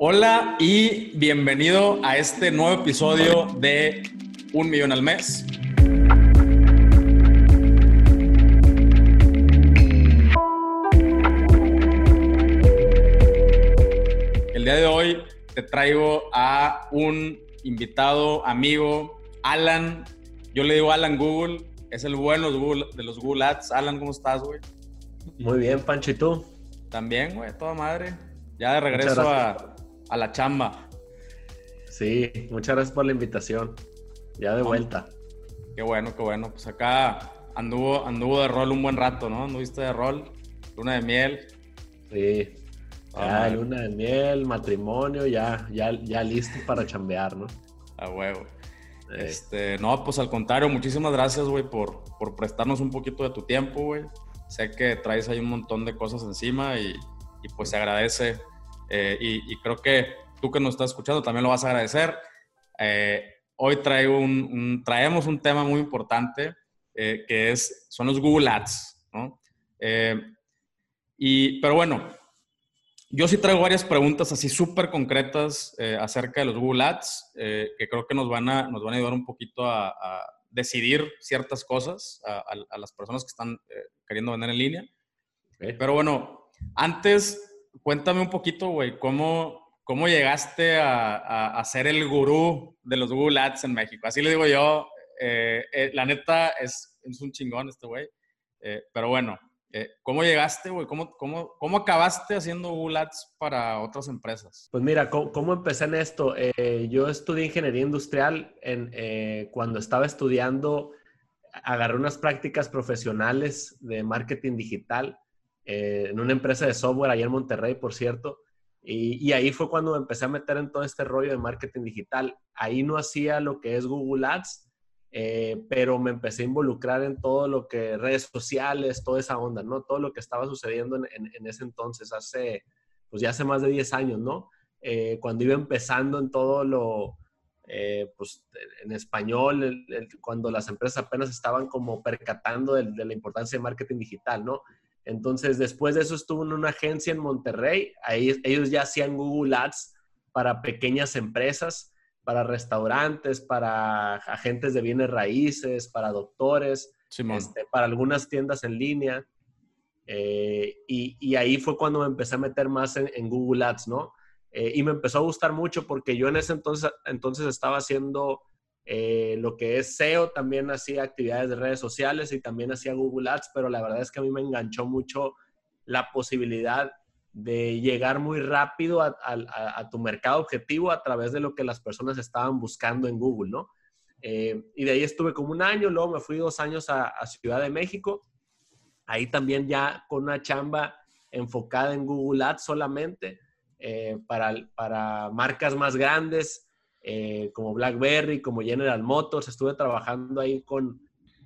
Hola y bienvenido a este nuevo episodio de Un Millón al Mes. El día de hoy te traigo a un invitado, amigo, Alan. Yo le digo Alan Google, es el bueno de los Google Ads. Alan, ¿cómo estás, güey? Muy bien, Pancho, ¿y tú? También, güey, toda madre. Ya de regreso a, a, la chamba. Sí, muchas gracias por la invitación. Ya de vuelta. Qué bueno, qué bueno. Pues acá anduvo, anduvo de rol un buen rato, ¿no? ¿Anduviste de rol? Luna de miel. Sí. Ah, luna de miel, matrimonio, ya, ya, ya listo para chambear, ¿no? A huevo. Este, no, pues al contrario, muchísimas gracias, güey, por, por prestarnos un poquito de tu tiempo, güey. Sé que traes ahí un montón de cosas encima y, y pues se agradece. Eh, y, creo que tú que nos estás escuchando también lo vas a agradecer. Eh, hoy traigo un, traemos un tema muy importante eh, que es, son los Google Ads, ¿no? y, pero bueno, yo sí traigo varias preguntas así súper concretas acerca de los Google Ads que creo que nos van a, nos van a ayudar un poquito a, decidir ciertas cosas a, las personas que están queriendo vender en línea. Pero bueno, antes cuéntame un poquito, güey, ¿cómo, cómo llegaste a, a, ser el gurú de los Google Ads en México? Así le digo yo, eh, eh, la neta es, es, un chingón este güey. Eh, pero bueno, ¿cómo llegaste, güey? ¿Cómo, cómo, ¿Cómo, acabaste haciendo Google Ads para otras empresas? Pues mira, ¿cómo, empecé en esto? yo estudié ingeniería industrial en, cuando estaba estudiando agarré unas prácticas profesionales de marketing digital eh, en una empresa de software allá en Monterrey, por cierto. Y, ahí fue cuando me empecé a meter en todo este rollo de marketing digital. Ahí no hacía lo que es Google Ads, eh, pero me empecé a involucrar en todo lo que redes sociales, toda esa onda, ¿no? Todo lo que estaba sucediendo en, ese entonces, hace, pues ya hace más de 10 años, ¿no? Eh, cuando iba empezando en todo lo, pues en español, cuando las empresas apenas estaban como percatando de, de, la importancia de marketing digital, ¿no? Entonces, después de eso estuvo en una agencia en Monterrey. Ahí ellos ya hacían Google Ads para pequeñas empresas, para restaurantes, para agentes de bienes raíces, para doctores, este, para algunas tiendas en línea. Eh, y, ahí fue cuando me empecé a meter más en, Google Ads, ¿no? Eh, y me empezó a gustar mucho porque yo en ese entonces, entonces estaba haciendo eh, lo que es SEO, también hacía actividades de redes sociales y también hacía Google Ads, pero la verdad es que a mí me enganchó mucho la posibilidad de llegar muy rápido a, tu mercado objetivo a través de lo que las personas estaban buscando en Google, ¿no? Eh, y de ahí estuve como un año, luego me fui dos años a, Ciudad de México, ahí también ya con una chamba enfocada en Google Ads solamente eh, para, para marcas más grandes, eh, como BlackBerry, como General Motors, estuve trabajando ahí con,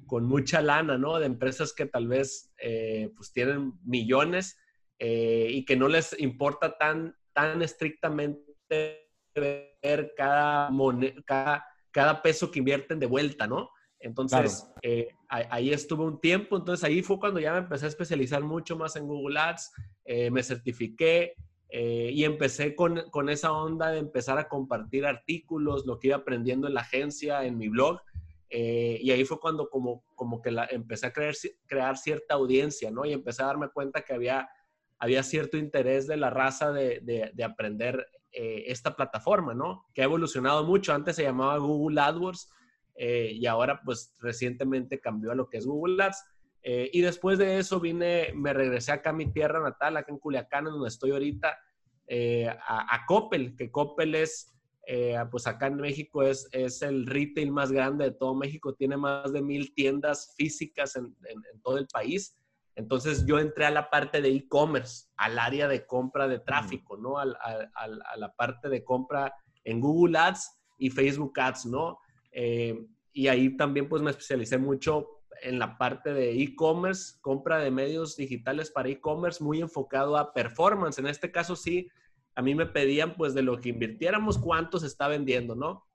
con mucha lana, ¿no? De empresas que tal vez eh, pues tienen millones eh, y que no les importa tan, tan estrictamente ver cada, cada, cada peso que invierten de vuelta, ¿no? Entonces, ahí estuve un tiempo, entonces ahí fue cuando ya me empecé a especializar mucho más en Google Ads, me certifiqué, eh, y empecé con, con, esa onda de empezar a compartir artículos, lo que iba aprendiendo en la agencia, en mi blog. Eh, y ahí fue cuando como, como que la, empecé a crear, crear cierta audiencia, ¿no? Y empecé a darme cuenta que había, había cierto interés de la raza de, de, aprender eh, esta plataforma, ¿no? Que ha evolucionado mucho. Antes se llamaba Google AdWords y ahora pues recientemente cambió a lo que es Google Ads. Eh, y después de eso vine, me regresé acá a mi tierra natal, acá en Culiacán, donde estoy ahorita, eh, a, Coppel, que Coppel es, eh, pues acá en México es, es el retail más grande de todo México, tiene más de mil tiendas físicas en, en, todo el país. Entonces yo entré a la parte de e-commerce, al área de compra de tráfico, ¿no? a, a, la parte de compra en Google Ads y Facebook Ads, ¿no? y ahí también pues me especialicé mucho en la parte de e-commerce, compra de medios digitales para e-commerce, muy enfocado a performance. En este caso sí, a mí me pedían pues de lo que invirtiéramos, cuánto se está vendiendo, ¿no?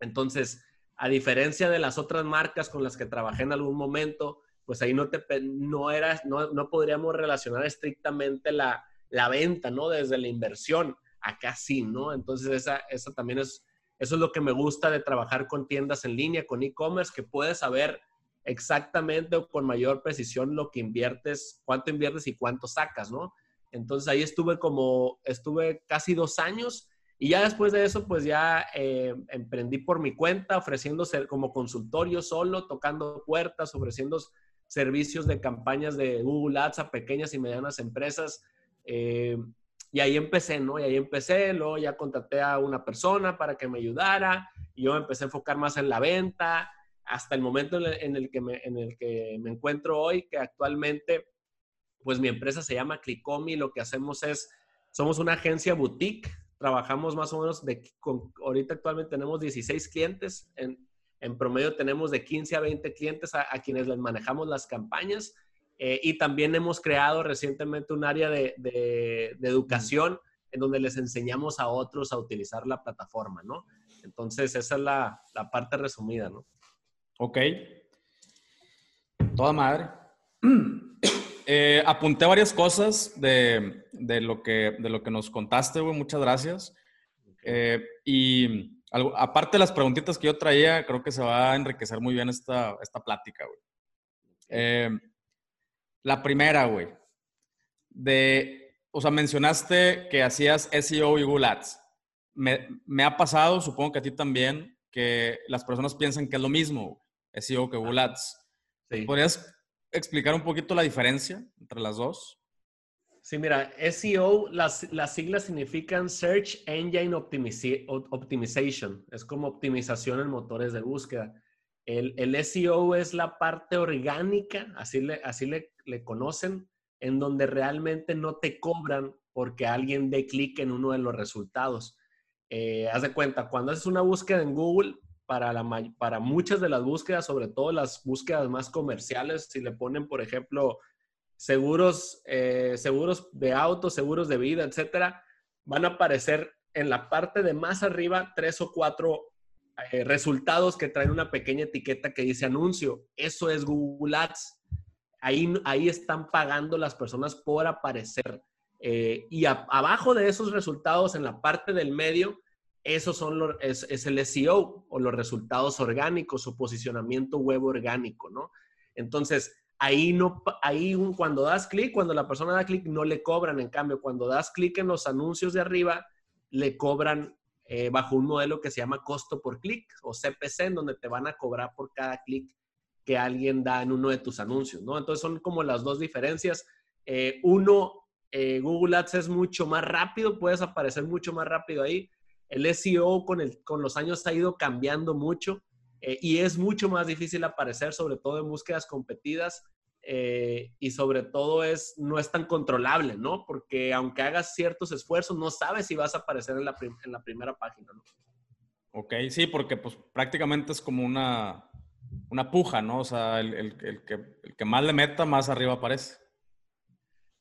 Entonces, a diferencia de las otras marcas con las que trabajé en algún momento, pues ahí no, te, no, era, no, no podríamos relacionar estrictamente la, la venta, ¿no? Desde la inversión. acá sí, ¿no? Entonces, esa, esa también es, eso es lo que me gusta de trabajar con tiendas en línea, con e-commerce, que puedes saber exactamente o con mayor precisión lo que inviertes, cuánto inviertes y cuánto sacas, ¿no? Entonces ahí estuve como, estuve casi dos años y ya después de eso, pues ya eh, emprendí por mi cuenta, ofreciéndose como consultorio solo, tocando puertas, ofreciendo servicios de campañas de Google Ads a pequeñas y medianas empresas. Eh, y ahí empecé, ¿no? Y ahí empecé, luego ya contraté a una persona para que me ayudara, y yo empecé a enfocar más en la venta, hasta el momento en el, que, me, en el que me encuentro hoy, que actualmente, pues mi empresa se llama Clicomi, lo que hacemos es, somos una agencia boutique, trabajamos más o menos, de, ahorita actualmente tenemos 16 clientes, en, en promedio tenemos de 15 a 20 clientes a, a quienes les manejamos las campañas eh, y también hemos creado recientemente un área de, de, educación en donde les enseñamos a otros a utilizar la plataforma, ¿no? Entonces, esa es la, la parte resumida, ¿no? Ok. Toda madre. Eh, apunté varias cosas de, de, lo que, de lo que nos contaste, güey. Muchas gracias. Eh, y aparte de las preguntitas que yo traía, creo que se va a enriquecer muy bien esta, esta plática, güey. Eh, la primera, güey. De, o sea, mencionaste que hacías SEO y Google Ads. Me, me, ha pasado, supongo que a ti también, que las personas piensan que es lo mismo, SEO que Google Ads. ¿Podrías explicar un poquito la diferencia entre las dos? Sí, mira, SEO, las, las siglas significan Search Engine Optimization. Es como optimización en motores de búsqueda. El, el, SEO es la parte orgánica, así le, así le, le, conocen, en donde realmente no te cobran porque alguien dé clic en uno de los resultados. Eh, haz de cuenta, cuando haces una búsqueda en Google, para, la, para muchas de las búsquedas, sobre todo las búsquedas más comerciales, si le ponen, por ejemplo, seguros, eh, seguros de auto, seguros de vida, etcétera, van a aparecer en la parte de más arriba tres o cuatro eh, resultados que traen una pequeña etiqueta que dice anuncio. Eso es Google Ads. Ahí, ahí están pagando las personas por aparecer. Eh, y abajo de esos resultados, en la parte del medio, esos son los, es, el SEO o los resultados orgánicos o posicionamiento web orgánico, ¿no? Entonces, ahí no, ahí cuando das clic, cuando la persona da clic, no le cobran. En cambio, cuando das clic en los anuncios de arriba, le cobran eh, bajo un modelo que se llama costo por clic o CPC, en donde te van a cobrar por cada clic que alguien da en uno de tus anuncios, ¿no? Entonces son como las dos diferencias. Eh, uno, eh, Google Ads es mucho más rápido, puedes aparecer mucho más rápido ahí. El SEO con, el, con los años ha ido cambiando mucho y es mucho más difícil aparecer, sobre todo en búsquedas competidas eh, y sobre todo es, no es tan controlable, ¿no? Porque aunque hagas ciertos esfuerzos, no sabes si vas a aparecer en la, en la primera página, ¿no? Ok, sí, porque pues prácticamente es como una, una puja, ¿no? O sea, el, el, el, que, el que más le meta, más arriba aparece.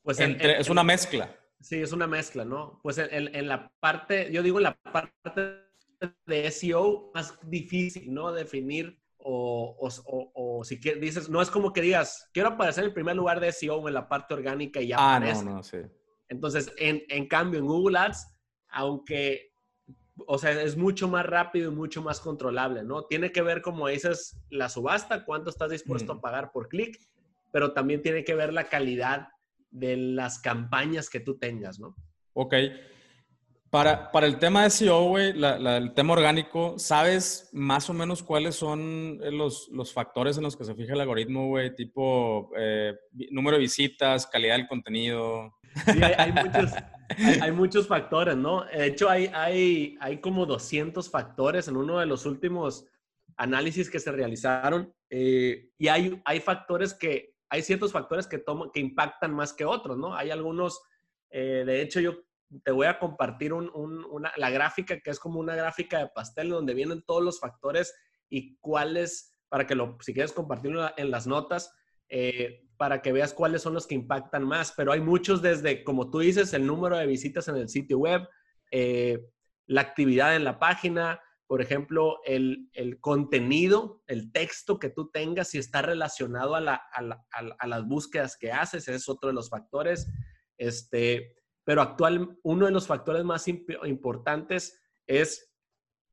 Pues Entre, es una mezcla. Sí, es una mezcla, ¿no? Pues en, en, la parte, yo digo en la parte de SEO más difícil, ¿no? Definir o, o, si dices, no es como que digas, quiero aparecer en primer lugar de SEO en la parte orgánica y ya ah, no, no, sí. Entonces, en, en, cambio, en Google Ads, aunque, o sea, es mucho más rápido y mucho más controlable, ¿no? Tiene que ver, como dices, la subasta, cuánto estás dispuesto a pagar por clic, pero también tiene que ver la calidad de las campañas que tú tengas, ¿no? Ok. Para, para el tema de SEO, güey, el tema orgánico, ¿sabes más o menos cuáles son los, los factores en los que se fija el algoritmo, güey? Tipo eh, número de visitas, calidad del contenido. Sí, hay, muchos, hay, muchos, factores, ¿no? De hecho, hay, hay, hay como 200 factores en uno de los últimos análisis que se realizaron eh, y hay, hay factores que, hay ciertos factores que, que impactan más que otros, ¿no? Hay algunos, eh, de hecho, yo te voy a compartir una, la gráfica, que es como una gráfica de pastel donde vienen todos los factores y cuáles, para que lo, si quieres compartirlo en las notas, eh, para que veas cuáles son los que impactan más. Pero hay muchos desde, como tú dices, el número de visitas en el sitio web, eh, la actividad en la página, por ejemplo, el, el, contenido, el texto que tú tengas, si está relacionado a, la, a, la, a, las búsquedas que haces, es otro de los factores. Este, pero actual, uno de los factores más importantes es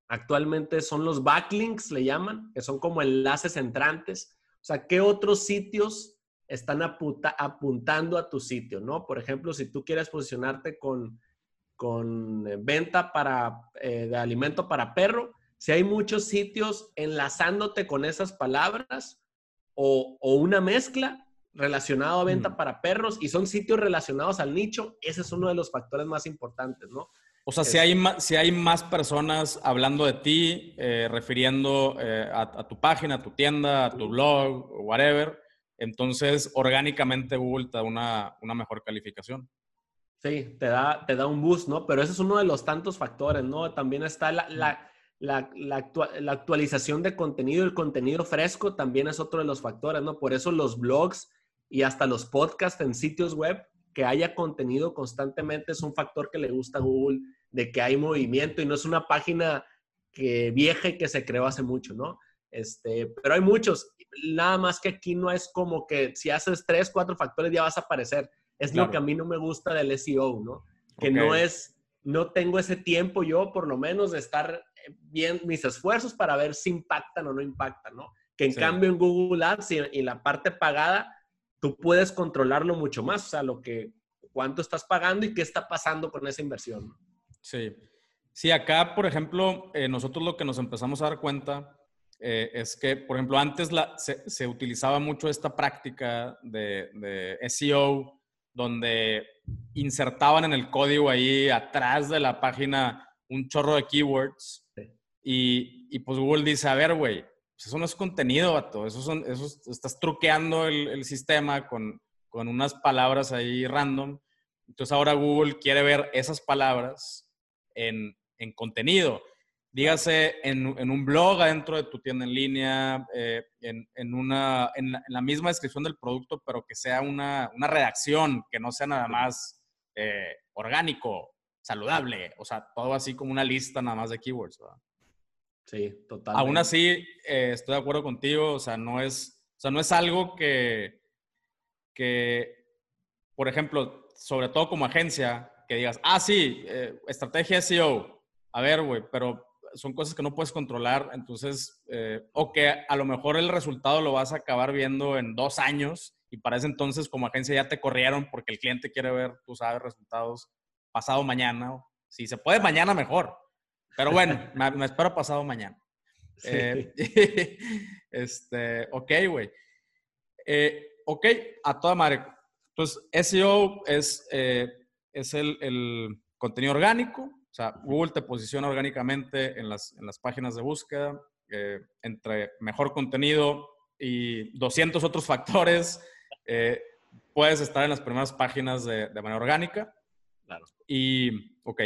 actualmente son los backlinks, le llaman, que son como enlaces entrantes. O sea, ¿qué otros sitios están apuntando a tu sitio, ¿no? Por ejemplo, si tú quieres posicionarte con, con eh, venta para, eh, de alimento para perro, si hay muchos sitios enlazándote con esas palabras o, o una mezcla, relacionado a venta para perros y son sitios relacionados al nicho, ese es uno de los factores más importantes, ¿no? O sea, si hay, más, si hay más personas hablando de ti, eh, refiriendo eh, a, tu página, a tu tienda, a tu blog, whatever, entonces orgánicamente Google te da una, una mejor calificación. Sí, te da, te da un boost, ¿no? Pero ese es uno de los tantos factores, ¿no? También está la, la, la, la actualización de contenido, el contenido fresco también es otro de los factores, ¿no? Por eso los blogs y hasta los podcasts en sitios web, que haya contenido constantemente es un factor que le gusta a Google, de que hay movimiento y no es una página que vieja y que se creó hace mucho, ¿no? Este, pero hay muchos. Nada más que aquí no es como que si haces tres, cuatro factores ya vas a aparecer. Es lo que a mí no me gusta del SEO, ¿no? Que no es, no tengo ese tiempo yo, por lo menos, de estar bien mis esfuerzos para ver si impactan o no impactan, ¿no? Que en cambio en Google Ads y, y la parte pagada, tú puedes controlarlo mucho más, o sea, lo que, cuánto estás pagando y qué está pasando con esa inversión. Sí. Sí, acá, por ejemplo, eh, nosotros lo que nos empezamos a dar cuenta eh, es que, por ejemplo, antes la, se, utilizaba mucho esta práctica de, SEO, donde insertaban en el código ahí atrás de la página un chorro de keywords. Y, y, pues Google dice, a ver, güey, pues eso no es contenido, vato. Eso son, eso, estás truqueando el, sistema con, con, unas palabras ahí random. Entonces ahora Google quiere ver esas palabras en, en contenido. Dígase en, en, un blog adentro de tu tienda en línea, eh, en, en, una, en, la, misma descripción del producto, pero que sea una, una redacción, que no sea nada más eh, orgánico, saludable, o sea, todo así como una lista nada más de keywords. ¿verdad? Sí, total. Aún así, eh, estoy de acuerdo contigo, o sea, no es, o sea, no es algo que, que, por ejemplo, sobre todo como agencia, que digas, ah, sí, estrategia SEO, a ver, güey, pero son cosas que no puedes controlar, entonces, eh, o que a lo mejor el resultado lo vas a acabar viendo en dos años y para ese entonces como agencia ya te corrieron porque el cliente quiere ver, tú sabes, resultados pasado mañana. Si se puede mañana, mejor. Pero bueno, me, espero pasado mañana. Eh, este, ok, güey. Eh, ok, a toda madre. Entonces, SEO es, eh, es el, contenido orgánico. O sea, Google te posiciona orgánicamente en las, en las páginas de búsqueda. entre mejor contenido y 200 otros factores, puedes estar en las primeras páginas de, de manera orgánica. Claro. Y, ok.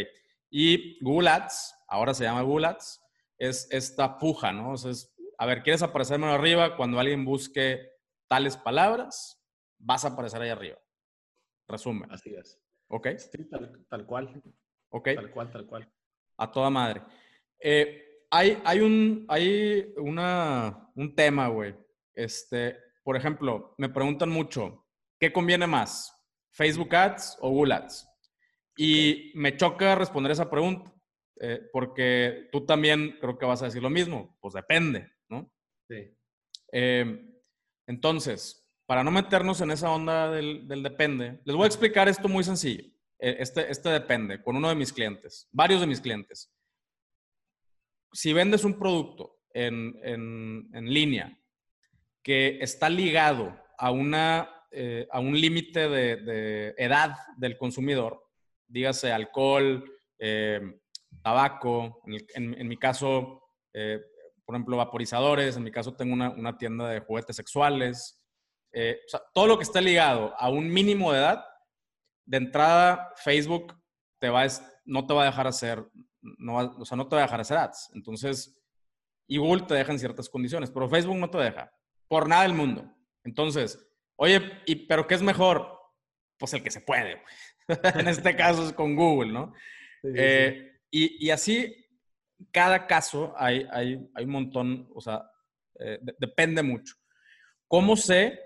Y Google Ads ahora se llama Google Ads, es esta puja, ¿no? O sea, es, a ver, ¿quieres aparecer más arriba? Cuando alguien busque tales palabras, vas a aparecer ahí arriba. Resumen. Así es. ¿Ok? Sí, tal, cual. ¿Ok? Tal cual, tal cual. A toda madre. Eh, hay, hay, un, hay una, un tema, güey. Este, por ejemplo, me preguntan mucho, ¿qué conviene más? ¿Facebook Ads o Google Ads? Y me choca responder esa pregunta eh, porque tú también creo que vas a decir lo mismo, pues depende, ¿no? Sí. Em, entonces, para no meternos en esa onda del, depende, les voy a explicar esto muy sencillo. E, este, este depende con uno de mis clientes, varios de mis clientes. Si vendes un producto en, en, línea que está ligado a, una, eh, a un límite de, edad del consumidor, dígase alcohol, eh, tabaco, en, mi caso, eh, por ejemplo, vaporizadores, en mi caso tengo una, tienda de juguetes sexuales, todo lo que esté ligado a un mínimo de edad, de entrada Facebook te va no te va a dejar hacer, no o sea, no te va a dejar hacer ads. Entonces, y Google te deja en ciertas condiciones, pero Facebook no te deja, por nada del mundo. Entonces, oye, y, ¿pero qué es mejor? Pues el que se puede. en este caso es con Google, ¿no? Eh, y, así, cada caso hay, hay, hay un montón, o sea, eh, depende mucho. ¿Cómo sé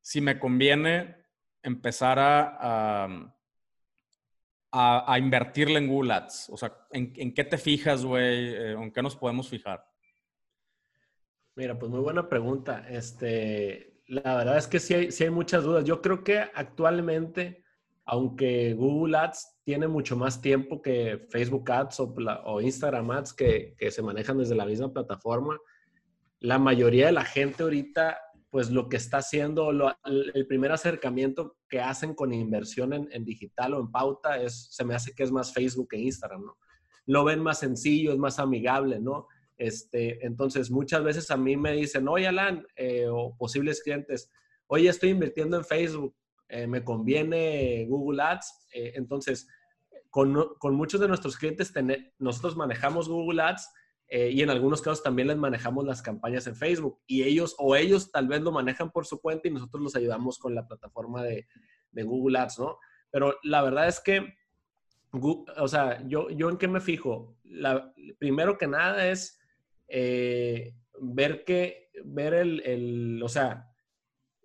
si me conviene empezar a, a, invertirle en Google Ads? O sea, ¿en, qué te fijas, güey? Eh, ¿En qué nos podemos fijar? Mira, pues muy buena pregunta. Este, la verdad es que sí hay, sí hay muchas dudas. Yo creo que actualmente, aunque Google Ads tiene mucho más tiempo que Facebook Ads o, Instagram Ads que, que, se manejan desde la misma plataforma, la mayoría de la gente ahorita pues lo que está haciendo, el primer acercamiento que hacen con inversión en, digital o en pauta es, se me hace que es más Facebook que Instagram, ¿no? Lo ven más sencillo, es más amigable, ¿no? Este, entonces, muchas veces a mí me dicen, oye, Alan, eh, o posibles clientes, oye, estoy invirtiendo en Facebook, eh, me conviene Google Ads. Eh, entonces, con, con, muchos de nuestros clientes, nosotros manejamos Google Ads eh, y en algunos casos también les manejamos las campañas en Facebook y ellos o ellos tal vez lo manejan por su cuenta y nosotros los ayudamos con la plataforma de, de Google Ads, ¿no? Pero la verdad es que, o sea, yo, yo en qué me fijo, la, primero que nada es eh, ver que, ver el, el, o sea,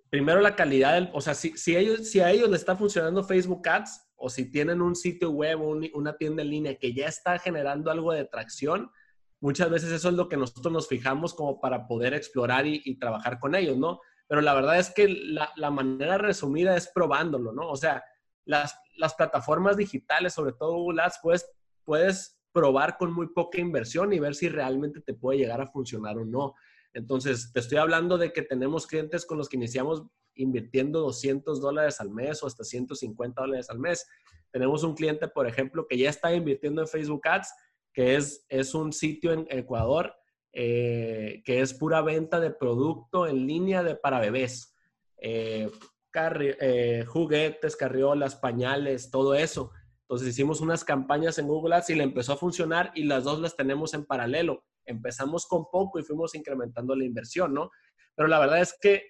primero la calidad del, o sea, si, si, ellos, si a ellos les está funcionando Facebook Ads o si tienen un sitio web o una tienda en línea que ya está generando algo de tracción, muchas veces eso es lo que nosotros nos fijamos como para poder explorar y, trabajar con ellos, ¿no? Pero la verdad es que la, manera resumida es probándolo, ¿no? O sea, las, las plataformas digitales, sobre todo Google Ads, pues, puedes probar con muy poca inversión y ver si realmente te puede llegar a funcionar o no. Entonces, te estoy hablando de que tenemos clientes con los que iniciamos invirtiendo 200 dólares al mes o hasta 150 dólares al mes. Tenemos un cliente, por ejemplo, que ya está invirtiendo en Facebook Ads que es, es un sitio en Ecuador eh, que es pura venta de producto en línea de, para bebés. Eh, eh, juguetes, carriolas, pañales, todo eso. Entonces hicimos unas campañas en Google Ads y le empezó a funcionar y las dos las tenemos en paralelo. Empezamos con poco y fuimos incrementando la inversión, ¿no? Pero la verdad es que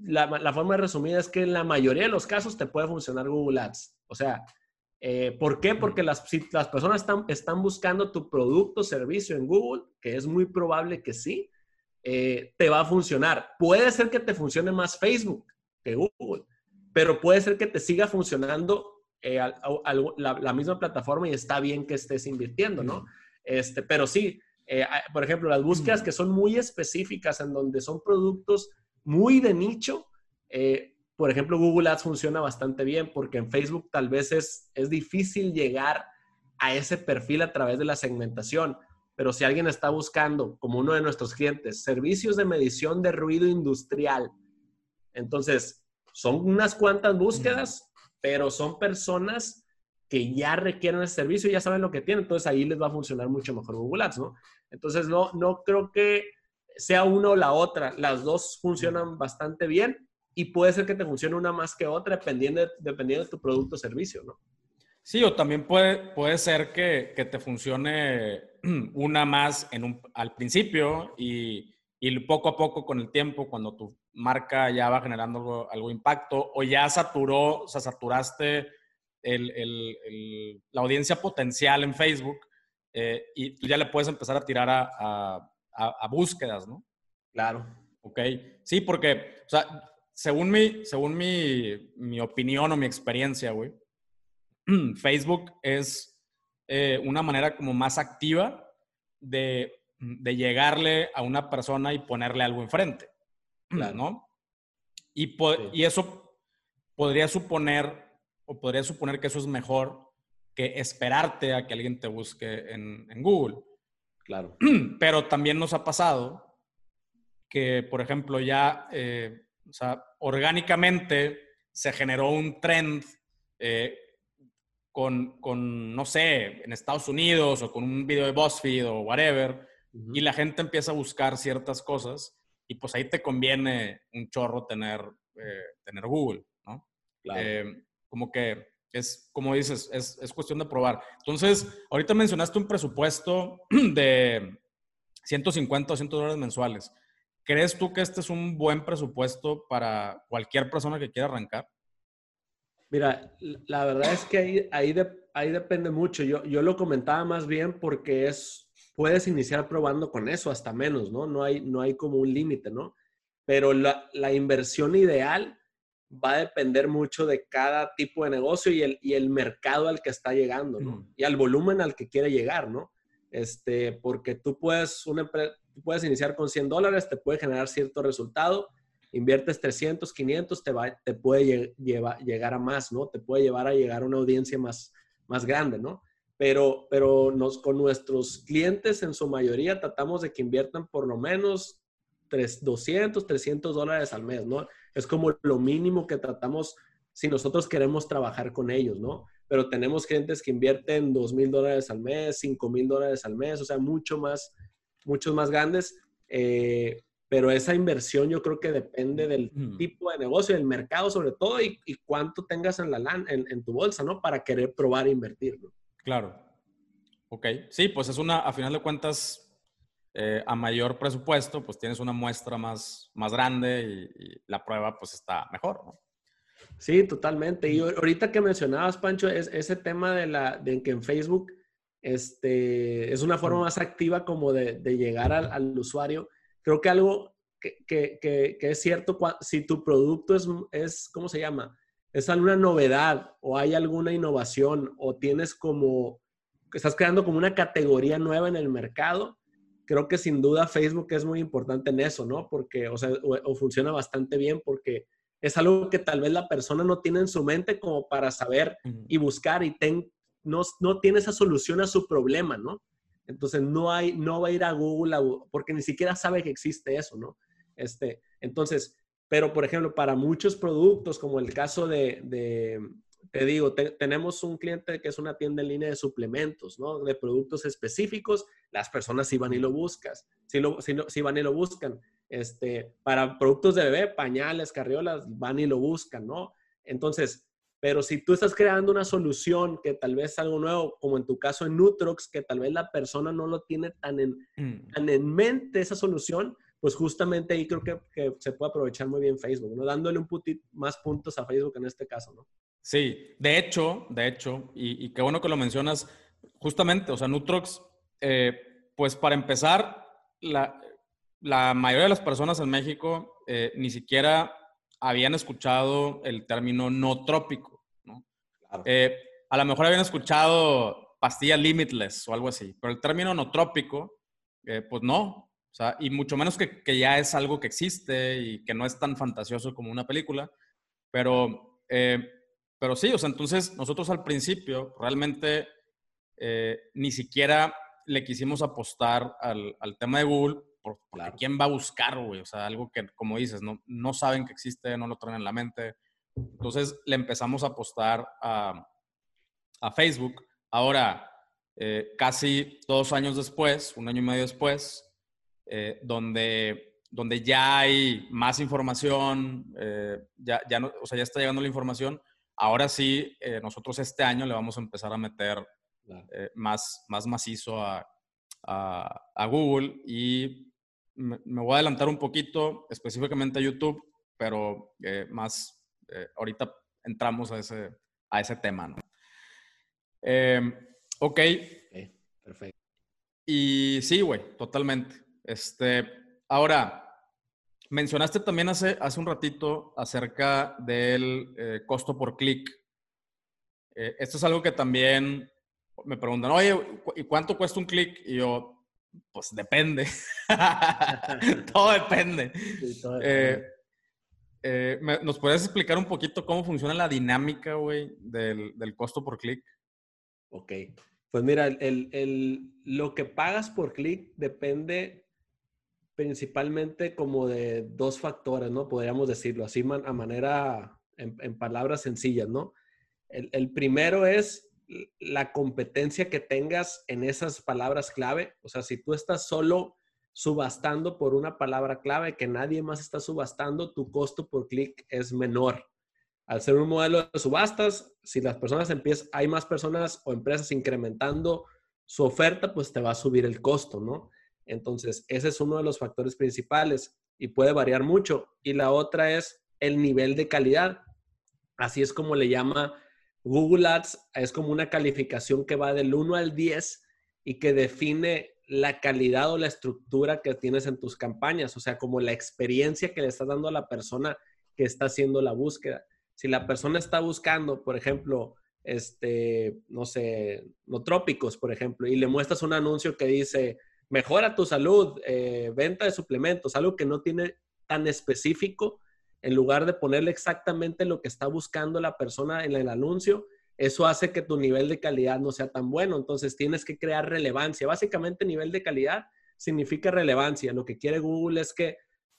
la, la forma resumida es que en la mayoría de los casos te puede funcionar Google Ads. O sea, eh, ¿Por qué? Porque las, si las personas están, están buscando tu producto o servicio en Google, que es muy probable que sí, eh, te va a funcionar. Puede ser que te funcione más Facebook que Google, pero puede ser que te siga funcionando eh, la, misma plataforma y está bien que estés invirtiendo, ¿no? Este, pero sí, por ejemplo, las búsquedas que son muy específicas, en donde son productos muy de nicho, por ejemplo, Google Ads funciona bastante bien porque en Facebook tal vez es, es difícil llegar a ese perfil a través de la segmentación. Pero si alguien está buscando, como uno de nuestros clientes, servicios de medición de ruido industrial, entonces son unas cuantas búsquedas, pero son personas que ya requieren ese servicio y ya saben lo que tienen. Entonces ahí les va a funcionar mucho mejor Google Ads, ¿no? Entonces no, no creo que sea una o la otra. Las dos funcionan bastante bien y puede ser que te funcione una más que otra dependiendo de, dependiendo de tu producto o servicio, ¿no? Sí, o también puede, puede ser que, que te funcione una más en un, al principio y, y, poco a poco con el tiempo, cuando tu marca ya va generando algo, algo impacto o ya saturó, o sea, saturaste el, el, la audiencia potencial en Facebook eh, y tú ya le puedes empezar a tirar a, a, a, búsquedas, ¿no? Claro. Ok. Sí, porque, o sea, según mi, según mi, opinión o mi experiencia, güey, Facebook es eh, una manera como más activa de, llegarle a una persona y ponerle algo enfrente, ¿no? Y, y eso podría suponer, o podría suponer que eso es mejor que esperarte a que alguien te busque en, Google. Claro. Pero también nos ha pasado que, por ejemplo, ya eh, o sea, orgánicamente se generó un trend eh, con, con, no sé, en Estados Unidos o con un video de BuzzFeed o whatever, y la gente empieza a buscar ciertas cosas y pues ahí te conviene un chorro tener, eh, tener Google, ¿no? Eh, como que es, como dices, es, es, cuestión de probar. Entonces, ahorita mencionaste un presupuesto de 150 o 100 dólares mensuales. ¿Crees tú que este es un buen presupuesto para cualquier persona que quiera arrancar? Mira, la verdad es que ahí, ahí, ahí depende mucho. Yo, yo lo comentaba más bien porque es, puedes iniciar probando con eso, hasta menos, ¿no? No hay, no hay como un límite, ¿no? Pero la, la, inversión ideal va a depender mucho de cada tipo de negocio y el, y el mercado al que está llegando, ¿no? Y al volumen al que quiere llegar, ¿no? Este, porque tú puedes, una puedes iniciar con 100 dólares, te puede generar cierto resultado, inviertes 300, 500, te, va, te puede llegar a más, ¿no? Te puede llevar a llegar a una audiencia más, más grande, ¿no? Pero, pero nos, con nuestros clientes en su mayoría tratamos de que inviertan por lo menos 3, 200, 300 dólares al mes, ¿no? Es como lo mínimo que tratamos si nosotros queremos trabajar con ellos, ¿no? Pero tenemos clientes que invierten 2 mil dólares al mes, 5 mil dólares al mes, o sea, mucho más, muchos más grandes. Eh, pero esa inversión yo creo que depende del mm. tipo de negocio, del mercado sobre todo y, cuánto tengas en, la en, en, tu bolsa, ¿no? Para querer probar e invertirlo. Claro. Ok. Sí, pues es una, a final de cuentas, eh, a mayor presupuesto, pues tienes una muestra más, más grande y, la prueba pues está mejor, ¿no? Sí, totalmente. Y ahorita que mencionabas, Pancho, es ese tema de, la, de que en Facebook este, es una forma más activa como de, de llegar al, al, usuario. Creo que algo que, que, que, es cierto, si tu producto es, es, ¿cómo se llama? Es alguna novedad o hay alguna innovación o tienes como, estás creando como una categoría nueva en el mercado, creo que sin duda Facebook es muy importante en eso, ¿no? Porque, o sea, o, funciona bastante bien porque es algo que tal vez la persona no tiene en su mente como para saber y buscar y ten, no, no tiene esa solución a su problema, ¿no? Entonces no hay, no va a ir a Google porque ni siquiera sabe que existe eso, ¿no? Este, entonces, pero por ejemplo, para muchos productos, como el caso de, te digo, tenemos un cliente que es una tienda en línea de suplementos, ¿no? De productos específicos, las personas sí van y lo buscas, sí, lo, van y lo buscan. Este, para productos de bebé, pañales, carriolas, van y lo buscan, ¿no? Entonces, pero si tú estás creando una solución que tal vez es algo nuevo, como en tu caso en Nutrox, que tal vez la persona no lo tiene tan en, mm. tan en mente esa solución, pues justamente ahí creo que, que, se puede aprovechar muy bien Facebook, ¿no? Dándole un putit más puntos a Facebook en este caso, ¿no? Sí, de hecho, de hecho, y, qué bueno que lo mencionas, justamente, o sea, Nutrox, eh, pues para empezar, la, mayoría de las personas en México eh, ni siquiera habían escuchado el término no trópico, ¿no? Eh, a lo mejor habían escuchado pastilla limitless o algo así, pero el término no trópico, pues no, o sea, y mucho menos que, que, ya es algo que existe y que no es tan fantasioso como una película, pero pero sí, o sea, entonces nosotros al principio realmente eh, ni siquiera le quisimos apostar al, tema de Google, por, porque quién va a buscar, güey, o sea, algo que, como dices, no, no saben que existe, no lo traen en la mente. Entonces le empezamos a apostar a, Facebook. Ahora, eh, casi dos años después, un año y medio después, eh, donde, donde ya hay más información, ya, ya, no, o sea, ya está llegando la información, Ahora sí, eh, nosotros este año le vamos a empezar a meter eh, más, más macizo a, Google y me, voy a adelantar un poquito específicamente a YouTube, pero eh, más ahorita entramos a ese, a ese tema. ¿no? Em, ok. Perfecto. Y sí, güey, totalmente. Este, ahora, Mencionaste también hace, hace un ratito acerca del eh, costo por clic. Eh, esto es algo que también me preguntan, oye, ¿y cuánto cuesta un clic? Y yo, pues depende. todo depende. Eh, ¿Nos puedes explicar un poquito cómo funciona la dinámica, güey, del, del, costo por clic? Ok. Pues mira, el, el, lo que pagas por clic depende principalmente como de dos factores, ¿no? Podríamos decirlo así a manera, en, palabras sencillas, ¿no? El, primero es la competencia que tengas en esas palabras clave. O sea, si tú estás solo subastando por una palabra clave que nadie más está subastando, tu costo por clic es menor. Al ser un modelo de subastas, si las personas empiezan, hay más personas o empresas incrementando su oferta, pues te va a subir el costo, ¿no? Entonces, ese es uno de los factores principales y puede variar mucho. Y la otra es el nivel de calidad. Así es como le llama Google Ads, es como una calificación que va del 1 al 10 y que define la calidad o la estructura que tienes en tus campañas, o sea, como la experiencia que le estás dando a la persona que está haciendo la búsqueda. Si la persona está buscando, por ejemplo, este, no sé, no trópicos, por ejemplo, y le muestras un anuncio que dice, mejora tu salud, eh, venta de suplementos, algo que no tiene tan específico, en lugar de ponerle exactamente lo que está buscando la persona en el anuncio, eso hace que tu nivel de calidad no sea tan bueno. Entonces tienes que crear relevancia. Básicamente nivel de calidad significa relevancia. Lo que quiere Google es que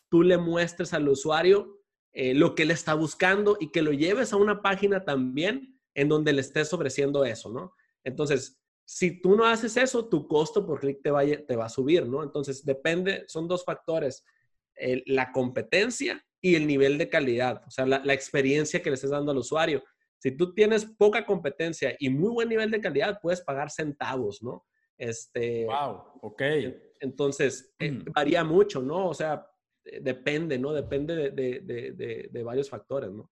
tú le muestres al usuario eh, lo que él está buscando y que lo lleves a una página también en donde le estés ofreciendo eso, ¿no? Entonces, si tú no haces eso, tu costo por clic te va, te va a subir, ¿no? Entonces, depende, son dos factores, la competencia y el nivel de calidad, o sea, la, la experiencia que le estés dando al usuario. Si tú tienes poca competencia y muy buen nivel de calidad, puedes pagar centavos, ¿no? Este, wow, ok. Entonces, eh, mm. varía mucho, ¿no? O sea, eh, depende, ¿no? Depende de, de, de, de varios factores, ¿no?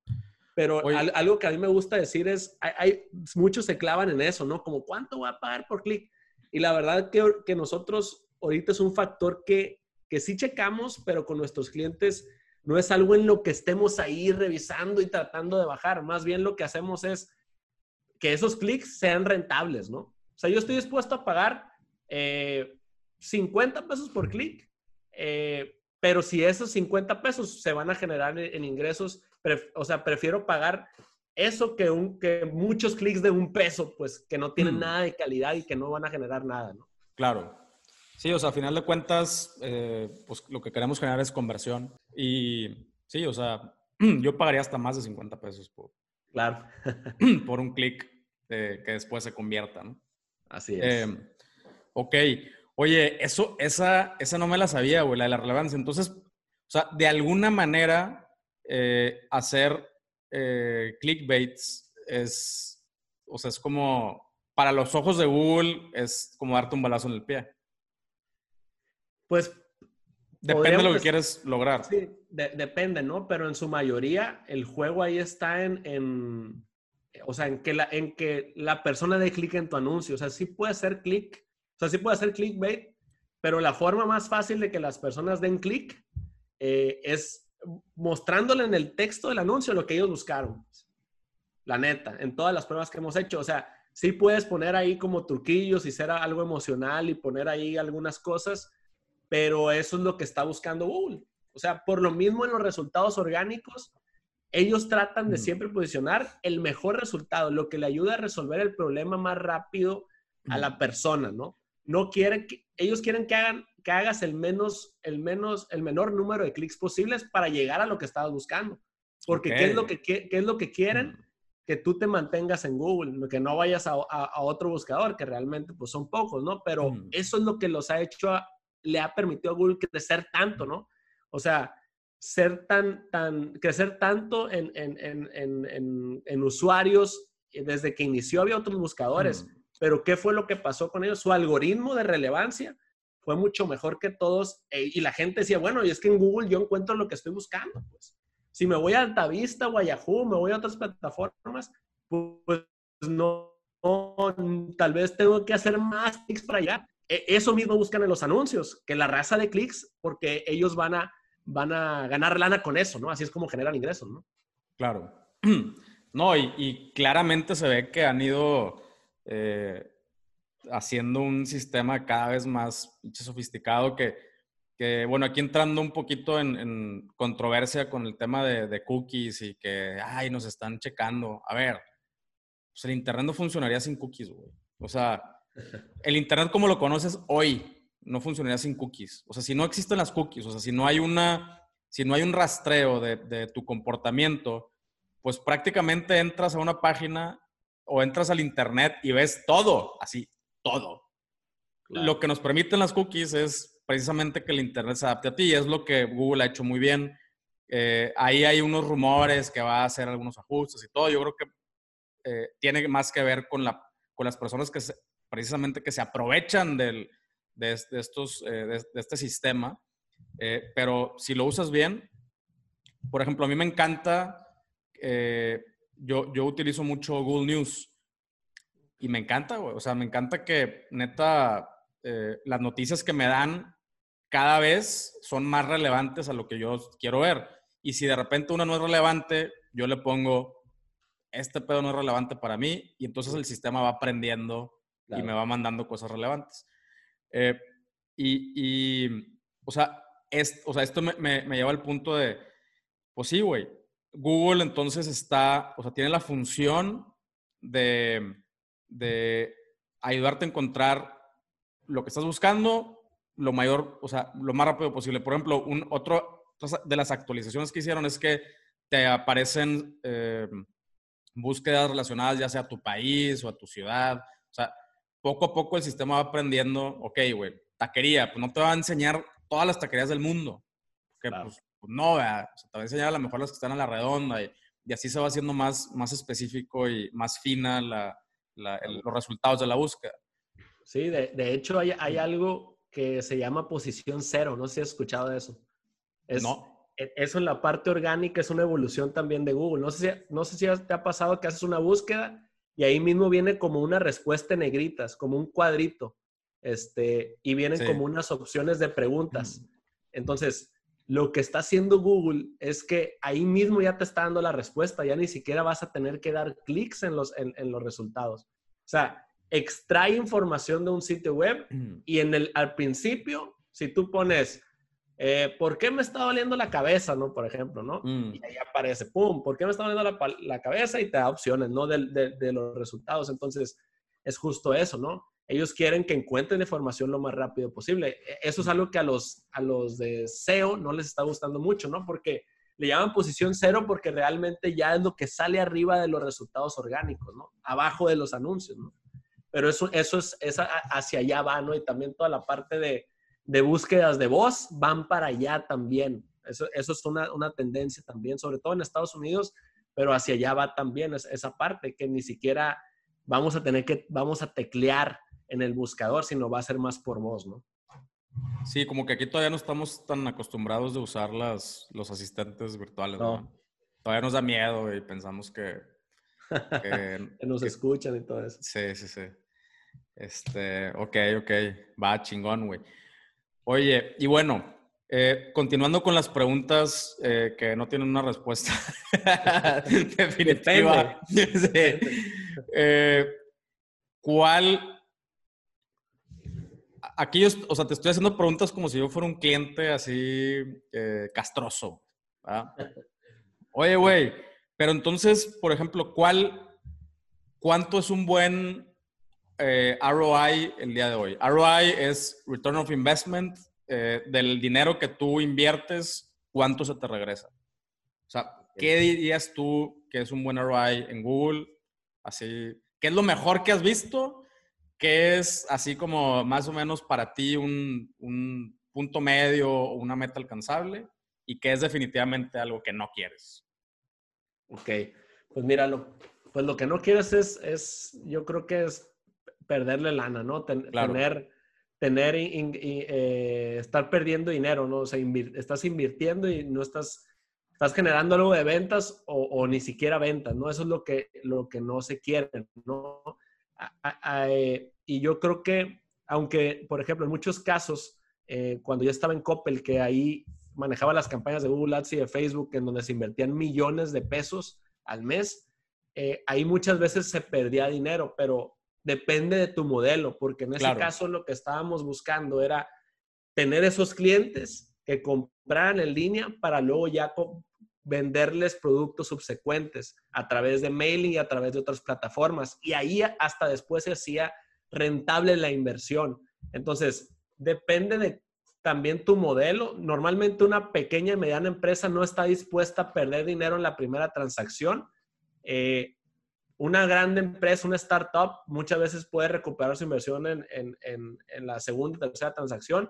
Pero algo que a mí me gusta decir es, hay, muchos se clavan en eso, ¿no? Como, ¿cuánto voy a pagar por clic? Y la verdad que, que nosotros ahorita es un factor que, que sí checamos, pero con nuestros clientes no es algo en lo que estemos ahí revisando y tratando de bajar. Más bien lo que hacemos es que esos clics sean rentables, ¿no? O sea, yo estoy dispuesto a pagar 50 eh, pesos por clic, eh, pero si esos 50 pesos se van a generar en, ingresos, o sea, prefiero pagar eso que, un, que muchos clics de un peso, pues que no tienen mm. nada de calidad y que no van a generar nada, ¿no? Claro. Sí, o sea, a final de cuentas, eh, pues lo que queremos generar es conversión. Y sí, o sea, yo pagaría hasta más de 50 pesos por, claro. por un clic que después se convierta, ¿no? Así es. Em, ok. Oye, eso, esa, esa no me la sabía, güey, la de la relevancia. Entonces, o sea, de alguna manera, eh, hacer eh, clickbaits es, o sea, es como, para los ojos de Google, es como darte un balazo en el pie. Pues. Depende de lo que quieres lograr. Sí, depende, ¿no? Pero en su mayoría, el juego ahí está en, o sea, en que, la, en que la persona dé clic en tu anuncio. O sea, sí puede hacer clic, o sea, sí puede hacer clickbait, pero la forma más fácil de que las personas den clic eh, es mostrándole en el texto del anuncio lo que ellos buscaron. La neta, en todas las pruebas que hemos hecho. O sea, sí puedes poner ahí como truquillos y ser algo emocional y poner ahí algunas cosas, pero eso es lo que está buscando Google. O sea, por lo mismo en los resultados orgánicos, ellos tratan de siempre posicionar el mejor resultado, lo que le ayuda a resolver el problema más rápido a la persona, ¿no? No quieren que, ellos quieren que hagan que hagas el menos, el menos, el menor número de clics posibles para llegar a lo que estabas buscando. Porque ¿qué, es lo que, qué, es lo que quieren? Que tú te mantengas en Google, que no vayas a, a, otro buscador, que realmente pues son pocos, ¿no? Pero eso es lo que los ha hecho le ha permitido a Google crecer tanto, ¿no? O sea, ser tan, tan, crecer tanto en, en, en, en usuarios desde que inició había otros buscadores, mm. pero ¿qué fue lo que pasó con ellos? Su algoritmo de relevancia fue mucho mejor que todos eh, y la gente decía, bueno, y es que en Google yo encuentro lo que estoy buscando, pues. Si me voy a Altavista o a Yahoo, me voy a otras plataformas, pues no, no tal vez tengo que hacer más clics para allá. E, eso mismo buscan en los anuncios, que la raza de clics, porque ellos van a, van a ganar lana con eso, ¿no? Así es como generan ingresos, ¿no? Claro. No, y, claramente se ve que han ido eh, haciendo un sistema cada vez más sofisticado que, que, bueno, aquí entrando un poquito en, controversia con el tema de, cookies y que, ay, nos están checando. A ver, pues el Internet no funcionaría sin cookies, güey. O sea, el Internet como lo conoces hoy no funcionaría sin cookies. O sea, si no existen las cookies, o sea, si no hay una, si no hay un rastreo de, tu comportamiento, pues prácticamente entras a una página o entras al Internet y ves todo, así, todo. Lo que nos permiten las cookies es precisamente que el Internet se adapte a ti y es lo que Google ha hecho muy bien. Eh, ahí hay unos rumores que va a hacer algunos ajustes y todo. Yo creo que eh, tiene más que ver con, la, con las personas que se, precisamente que se aprovechan del, de, estos, eh, de, este sistema. Eh, pero si lo usas bien, por ejemplo, a mí me encanta, eh, yo, yo utilizo mucho Google News y me encanta, O sea, me encanta que neta las noticias que me dan cada vez son más relevantes a lo que yo quiero ver. y si de repente una no es relevante, yo le pongo, este pedo no es relevante para mí, y entonces el sistema va aprendiendo y me va mandando cosas relevantes. Eh, y, o, sea, es, o sea, esto me, me, lleva al punto de, pues sí, güey, Google entonces está, o sea, tiene la función de, de ayudarte a encontrar lo que estás buscando lo mayor, o sea, lo más rápido posible. Por ejemplo, un otro de las actualizaciones que hicieron es que te aparecen eh, búsquedas relacionadas ya sea a tu país o a tu ciudad. O sea, poco a poco el sistema va aprendiendo, ok, güey, taquería, pues no te va a enseñar todas las taquerías del mundo. Que pues, pues, no, o sea, te va a enseñar a lo mejor las que están a la redonda y, y así se va haciendo más, más específico y más fina la, los resultados de la búsqueda. Sí, de, de hecho hay, hay, algo que se llama posición cero, no sé si has escuchado de eso. Es, no. E, eso en la parte orgánica es una evolución también de Google. No sé, si, no sé si te ha pasado que haces una búsqueda y ahí mismo viene como una respuesta en negritas, como un cuadrito, este, y vienen como unas opciones de preguntas. Entonces, lo que está haciendo Google es que ahí mismo ya te está dando la respuesta, ya ni siquiera vas a tener que dar clics en los, en, los resultados. O sea, extrae información de un sitio web y en el, al principio, si tú pones, eh, ¿por qué me está doliendo la cabeza? ¿no? Por ejemplo, ¿no? Mm. Y ahí aparece, ¡pum! ¿Por qué me está doliendo la, la cabeza? Y te da opciones, ¿no? De, de, de, los resultados. Entonces, es justo eso, ¿no? ellos quieren que encuentren información lo más rápido posible. E, eso es algo que a los, a los de SEO no les está gustando mucho, ¿no? Porque le llaman posición cero porque realmente ya es lo que sale arriba de los resultados orgánicos, ¿no? Abajo de los anuncios, ¿no? Pero eso, eso es, hacia allá va, ¿no? Y también toda la parte de, de búsquedas de voz van para allá también. Eso, eso es una, una, tendencia también, sobre todo en Estados Unidos, pero hacia allá va también esa parte que ni siquiera vamos a tener que, vamos a teclear en el buscador, sino va a ser más por voz, ¿no? Sí, como que aquí todavía no estamos tan acostumbrados de usar las, los asistentes virtuales, ¿no? Todavía nos da miedo y pensamos que... Que, nos escuchan y todo eso. Sí, sí, sí. Este, ok, ok, va chingón, güey. Oye, y bueno, eh, continuando con las preguntas eh, que no tienen una respuesta definitiva. Sí. Eh, ¿Cuál aquí yo, o sea, te estoy haciendo preguntas como si yo fuera un cliente así castroso. Oye, güey, pero entonces, por ejemplo, ¿cuál, cuánto es un buen eh, ROI el día de hoy? ROI es Return of Investment, eh, del dinero que tú inviertes, ¿cuánto se te regresa? O sea, ¿qué dirías tú que es un buen ROI en Google? Así, ¿qué es lo mejor que has visto? ¿qué es así como más o menos para ti un, punto medio o una meta alcanzable? ¿Y qué es definitivamente algo que no quieres? Ok, pues mira, lo, pues lo que no quieres es, es, yo creo que es perderle lana, ¿no? Tener, tener eh, estar perdiendo dinero, ¿no? O sea, estás invirtiendo y no estás, estás generando algo de ventas o, o, ni siquiera ventas, ¿no? Eso es lo que, lo que no se quiere, ¿no? Eh, y yo creo que, aunque, por ejemplo, en muchos casos, eh, cuando yo estaba en Coppel, que ahí manejaba las campañas de Google Ads y de Facebook, en donde se invertían millones de pesos al mes, eh, ahí muchas veces se perdía dinero, pero depende de tu modelo, porque en ese caso lo que estábamos buscando era tener esos clientes que compraran en línea para luego ya venderles productos subsecuentes a través de mailing y a través de otras plataformas. Y ahí hasta después se hacía rentable la inversión. Entonces, depende de también tu modelo. Normalmente una pequeña y mediana empresa no está dispuesta a perder dinero en la primera transacción. Eh, una grande empresa, una startup, muchas veces puede recuperar su inversión en, en la segunda tercera transacción.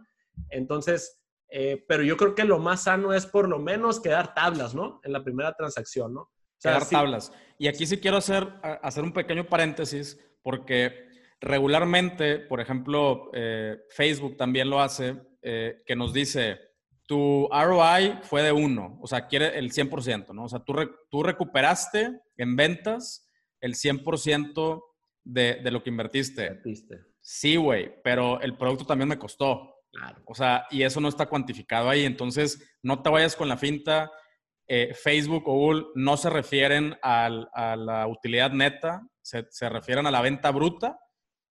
Entonces, eh, pero yo creo que lo más sano es por lo menos quedar tablas, ¿no? En la primera transacción, ¿no? quedar tablas. Y aquí sí quiero hacer, hacer un pequeño paréntesis porque regularmente, por ejemplo, eh, Facebook también lo hace, eh, que nos dice, tu ROI fue de uno, o sea, quiere el 100%, ¿no? O sea, tú, tú recuperaste en ventas el 100% de, de lo que invertiste. Sí, güey, pero el producto también me costó. O sea, y eso no está cuantificado ahí. Entonces, no te vayas con la finta. eh, Facebook o Google no se refieren a la utilidad neta, se, refieren a la venta bruta.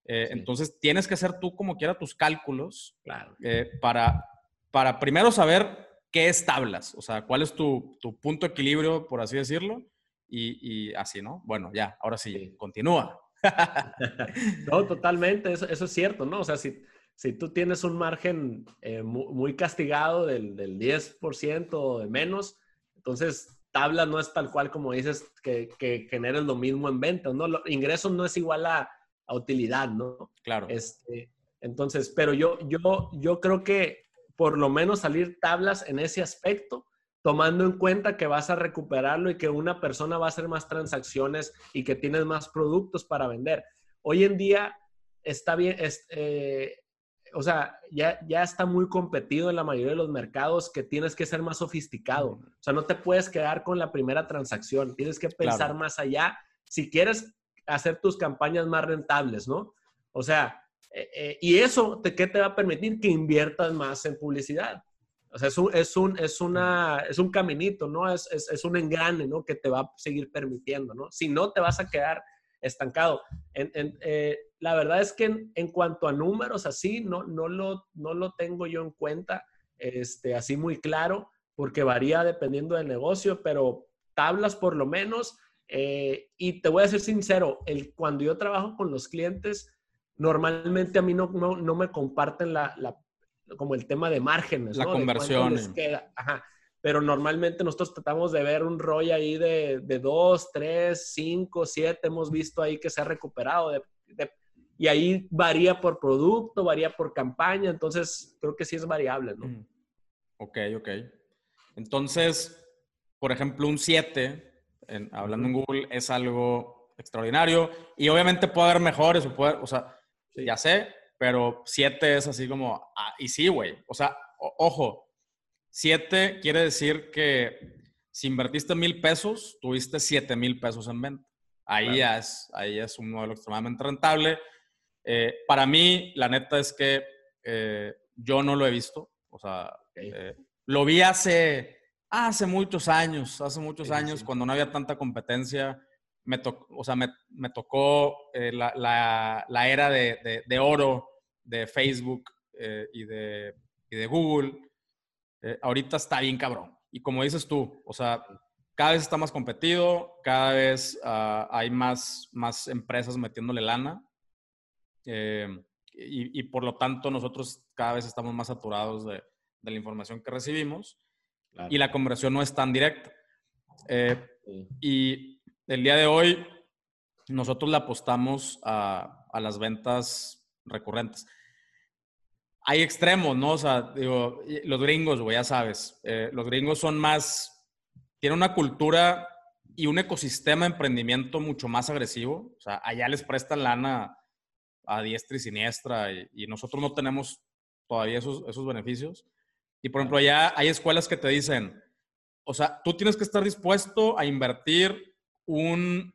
Eh, entonces tienes que hacer tú como quiera tus cálculos eh, para, para primero saber qué es tablas, o sea, cuál es tu, punto de equilibrio, por así decirlo, y, así, ¿no? Bueno, ya, ahora sí, continúa. no, totalmente, eso, eso, es cierto, ¿no? O sea, si, si tú tienes un margen muy, castigado del, del 10% o de menos, entonces, tabla no es tal cual como dices que, que generes lo mismo en ventas, ¿no? ingresos no es igual a, utilidad, ¿no? Claro. Este, entonces, pero yo, yo, yo creo que por lo menos salir tablas en ese aspecto, tomando en cuenta que vas a recuperarlo y que una persona va a hacer más transacciones y que tienes más productos para vender. Hoy en día está bien, eh, o sea, ya, ya está muy competido en la mayoría de los mercados que tienes que ser más sofisticado. O sea, no te puedes quedar con la primera transacción, tienes que pensar más allá si quieres hacer tus campañas más rentables, ¿no? O sea, eh, eh, y eso, te, ¿qué te va a permitir? Que inviertas más en publicidad. O sea, es un, es un, es una, es un caminito, ¿no? Es, es, es un engrane, ¿no? Que te va a seguir permitiendo, ¿no? Si no, te vas a quedar estancado. En, eh, la verdad es que en, cuanto a números así, no, no, lo, no lo tengo yo en cuenta este, así muy claro, porque varía dependiendo del negocio, pero tablas por lo menos. Eh, y te voy a ser sincero, el, cuando yo trabajo con los clientes, normalmente a mí no, no, me comparten la, la, como el tema de márgenes. La conversión. Ajá pero normalmente nosotros tratamos de ver un rollo ahí de, de dos, tres, cinco, siete, hemos visto ahí que se ha recuperado. y ahí varía por producto, varía por campaña, entonces creo que sí es variable, ¿no? Mm. Ok, ok. Entonces, por ejemplo, un 7, hablando en Google, es algo extraordinario y obviamente puede haber mejores, o, puede, o sea, ya sé, pero 7 es así como, ah, y sí, güey, o sea, ojo, Siete quiere decir que si invertiste mil pesos, tuviste siete mil pesos en venta. Ahí, es, ahí es un modelo extremadamente rentable. Eh, para mí, la neta es que eh, yo no lo he visto. O sea, eh, lo vi hace, hace muchos años, hace muchos años, cuando no había tanta competencia. Me, o sea, me, me tocó la, la, la, era de, de, de, oro de Facebook y, de, y de Google. Eh, ahorita está bien cabrón. Y como dices tú, o sea, cada vez está más competido, cada vez ah, hay más, más empresas metiéndole lana. Eh, y, por lo tanto, nosotros cada vez estamos más saturados de, la información que recibimos y la conversión no es tan directa. Eh, y el día de hoy, nosotros le apostamos a, a las ventas recurrentes hay extremos, ¿no? O sea, digo, los gringos, güey, ya sabes, eh, los gringos son más, tienen una cultura y un ecosistema de emprendimiento mucho más agresivo. O sea, allá les prestan lana a diestra y siniestra y, nosotros no tenemos todavía esos, esos beneficios. Y por ejemplo, allá hay escuelas que te dicen, o sea, tú tienes que estar dispuesto a invertir un,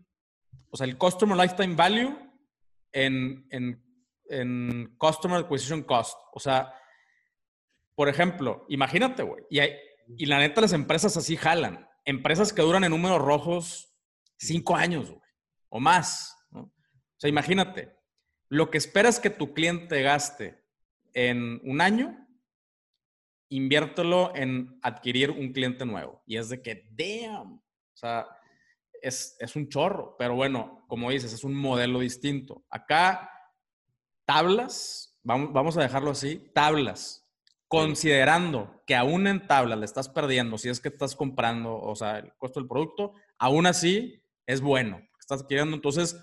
o sea, el Customer Lifetime Value en, en en Customer Acquisition Cost. O sea, por ejemplo, imagínate, güey. Y, y la neta, las empresas así jalan. Empresas que duran en números rojos cinco años, güey, o más. O sea, imagínate, lo que esperas que tu cliente gaste en un año, inviértelo en adquirir un cliente nuevo. Y es de que, damn. O sea, es, es un chorro. Pero bueno, como dices, es un modelo distinto. Acá tablas, vamos, vamos a dejarlo así, tablas, considerando que aún en tablas le estás perdiendo, si es que estás comprando, o sea, el costo del producto, aún así es bueno. Estás queriendo, entonces,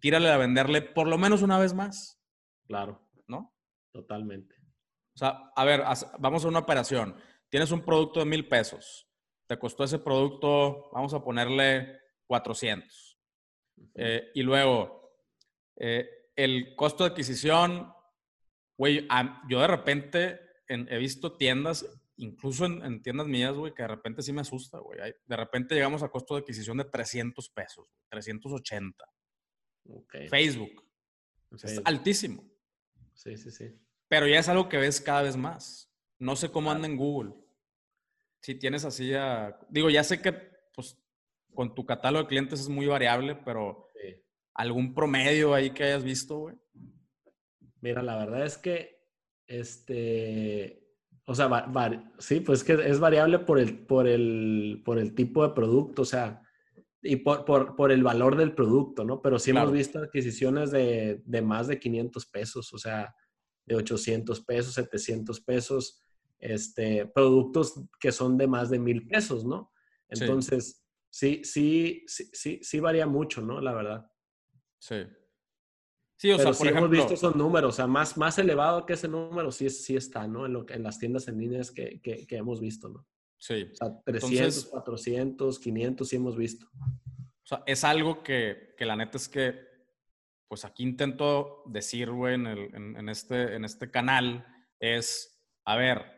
tírale a venderle por lo menos una vez más. Claro. ¿No? Totalmente. O sea, a ver, vamos a una operación. Tienes un producto de mil pesos. Te costó ese producto, vamos a ponerle 400. Eh, y luego, eh, el costo de adquisición, güey, yo de repente he visto tiendas, incluso en, tiendas mías, güey, que de repente sí me asusta, güey. De repente llegamos a costo de adquisición de 300 pesos, 380. Facebook. Es altísimo. Sí, sí, sí. Pero ya es algo que ves cada vez más. No sé cómo anda en Google. Si tienes así a... Digo, ya sé que pues con tu catálogo de clientes es muy variable, pero algún promedio ahí que hayas visto, güey. Mira, la verdad es que, este, o sea, sí, pues que es variable por el, por el, por el tipo de producto, o sea, y por, por, por el valor del producto, ¿no? Pero sí hemos visto adquisiciones de, de, más de 500 pesos, o sea, de 800 pesos, 700 pesos, este, productos que son de más de mil pesos, ¿no? Entonces, sí, sí, sí, sí, sí varía mucho, ¿no? La verdad. Sí. Sí, o sea, por ejemplo, hemos visto esos números, o sea, más, más elevado que ese número sí, sí está, ¿no? En, lo, en las tiendas en línea que, que, que hemos visto, ¿no? Sí. O sea, 300, 400, 500 sí hemos visto. O sea, es algo que, que la neta es que, pues aquí intento decir, güey, en, en, este, en este canal, es, a ver,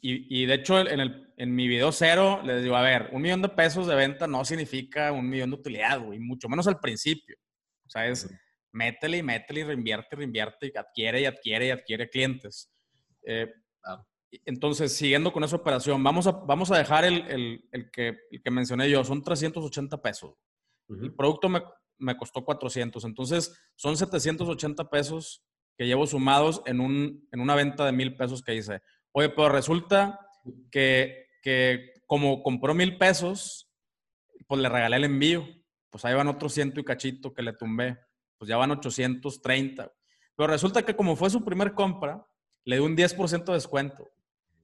y, y, de hecho en, el, en mi video cero les digo, a ver, un millón de pesos de venta no significa un millón de utilidad, güey, mucho menos al principio. O sea, es métele y métele y reinvierte y reinvierte y adquiere y adquiere y adquiere clientes. Eh, entonces, siguiendo con esa operación, vamos a, vamos a dejar el, el, el, que, el que mencioné yo, son 380 pesos. El producto me, me, costó 400, entonces son 780 pesos que llevo sumados en, un, en una venta de mil pesos que hice. Oye, pero resulta que, que como compró mil pesos, pues le regalé el envío pues ahí van otros ciento y cachito que le tumbé, pues ya van 830. Pero resulta que como fue su primer compra, le di un 10% de descuento.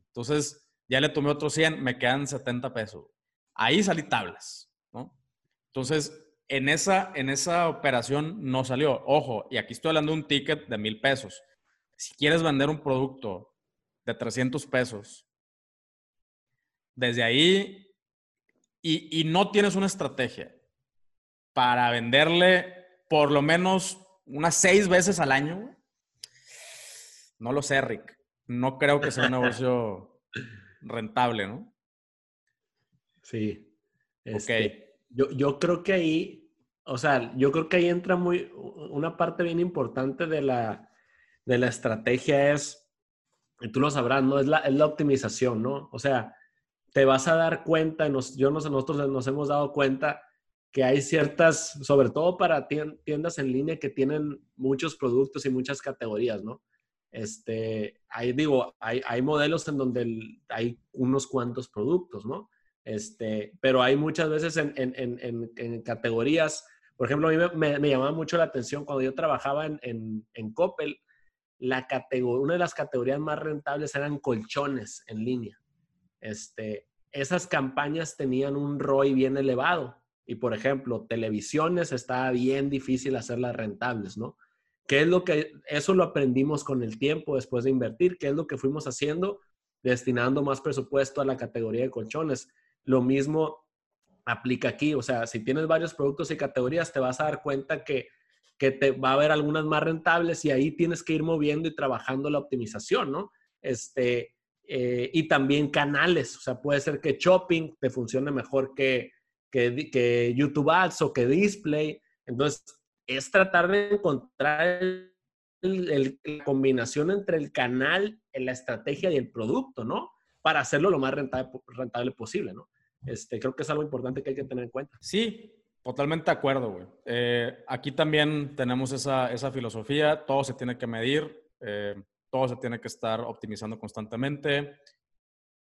Entonces ya le tomé otros 100, me quedan 70 pesos. Ahí salí tablas, ¿no? Entonces, en esa, en esa operación no salió. Ojo, y aquí estoy hablando de un ticket de mil pesos. Si quieres vender un producto de 300 pesos, desde ahí, y, y no tienes una estrategia, para venderle por lo menos unas seis veces al año, no lo sé, Rick. No creo que sea un negocio rentable, ¿no? Sí. Este, yo, yo creo que ahí, o sea, yo creo que ahí entra muy, una parte bien importante de la, de la estrategia es, tú lo sabrás, ¿no? Es la, es la optimización, ¿no? O sea, te vas a dar cuenta, nos, yo nosotros nos hemos dado cuenta que hay ciertas, sobre todo para tiendas en línea que tienen muchos productos y muchas categorías, ¿no? Este, ahí digo, hay, hay modelos en donde hay unos cuantos productos, ¿no? Este, pero hay muchas veces en, en, en, en categorías, por ejemplo, a mí me, me, llamaba mucho la atención cuando yo trabajaba en, en, Coppel, la categoría, una de las categorías más rentables eran colchones en línea. Este, esas campañas tenían un ROI bien elevado y por ejemplo, televisiones está bien difícil hacerlas rentables, ¿no? ¿Qué es lo que, eso lo aprendimos con el tiempo después de invertir? ¿Qué es lo que fuimos haciendo? Destinando más presupuesto a la categoría de colchones. Lo mismo aplica aquí, o sea, si tienes varios productos y categorías, te vas a dar cuenta que, que te va a haber algunas más rentables y ahí tienes que ir moviendo y trabajando la optimización, ¿no? Este, eh, y también canales, o sea, puede ser que shopping te funcione mejor que, que, YouTube Ads o que Display. Entonces, es tratar de encontrar la combinación entre el canal, la estrategia y el producto, ¿no? Para hacerlo lo más rentable, rentable posible, ¿no? Este, creo que es algo importante que hay que tener en cuenta. Sí, totalmente de acuerdo, güey. Eh, aquí también tenemos esa, esa, filosofía, todo se tiene que medir, eh, todo se tiene que estar optimizando constantemente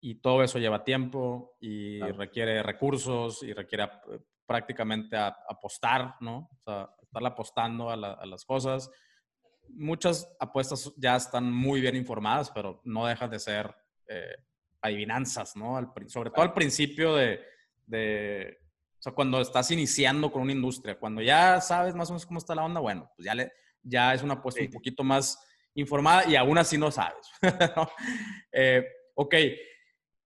y todo eso lleva tiempo y requiere recursos y requiere eh, prácticamente apostar, ¿no? O sea, estar apostando a, las cosas. Muchas apuestas ya están muy bien informadas, pero no dejan de ser eh, adivinanzas, ¿no? sobre todo al principio de, de, o sea, cuando estás iniciando con una industria, cuando ya sabes más o menos cómo está la onda, bueno, pues ya, le, ya es una apuesta un poquito más informada y aún así no sabes. ¿no? Eh, ok,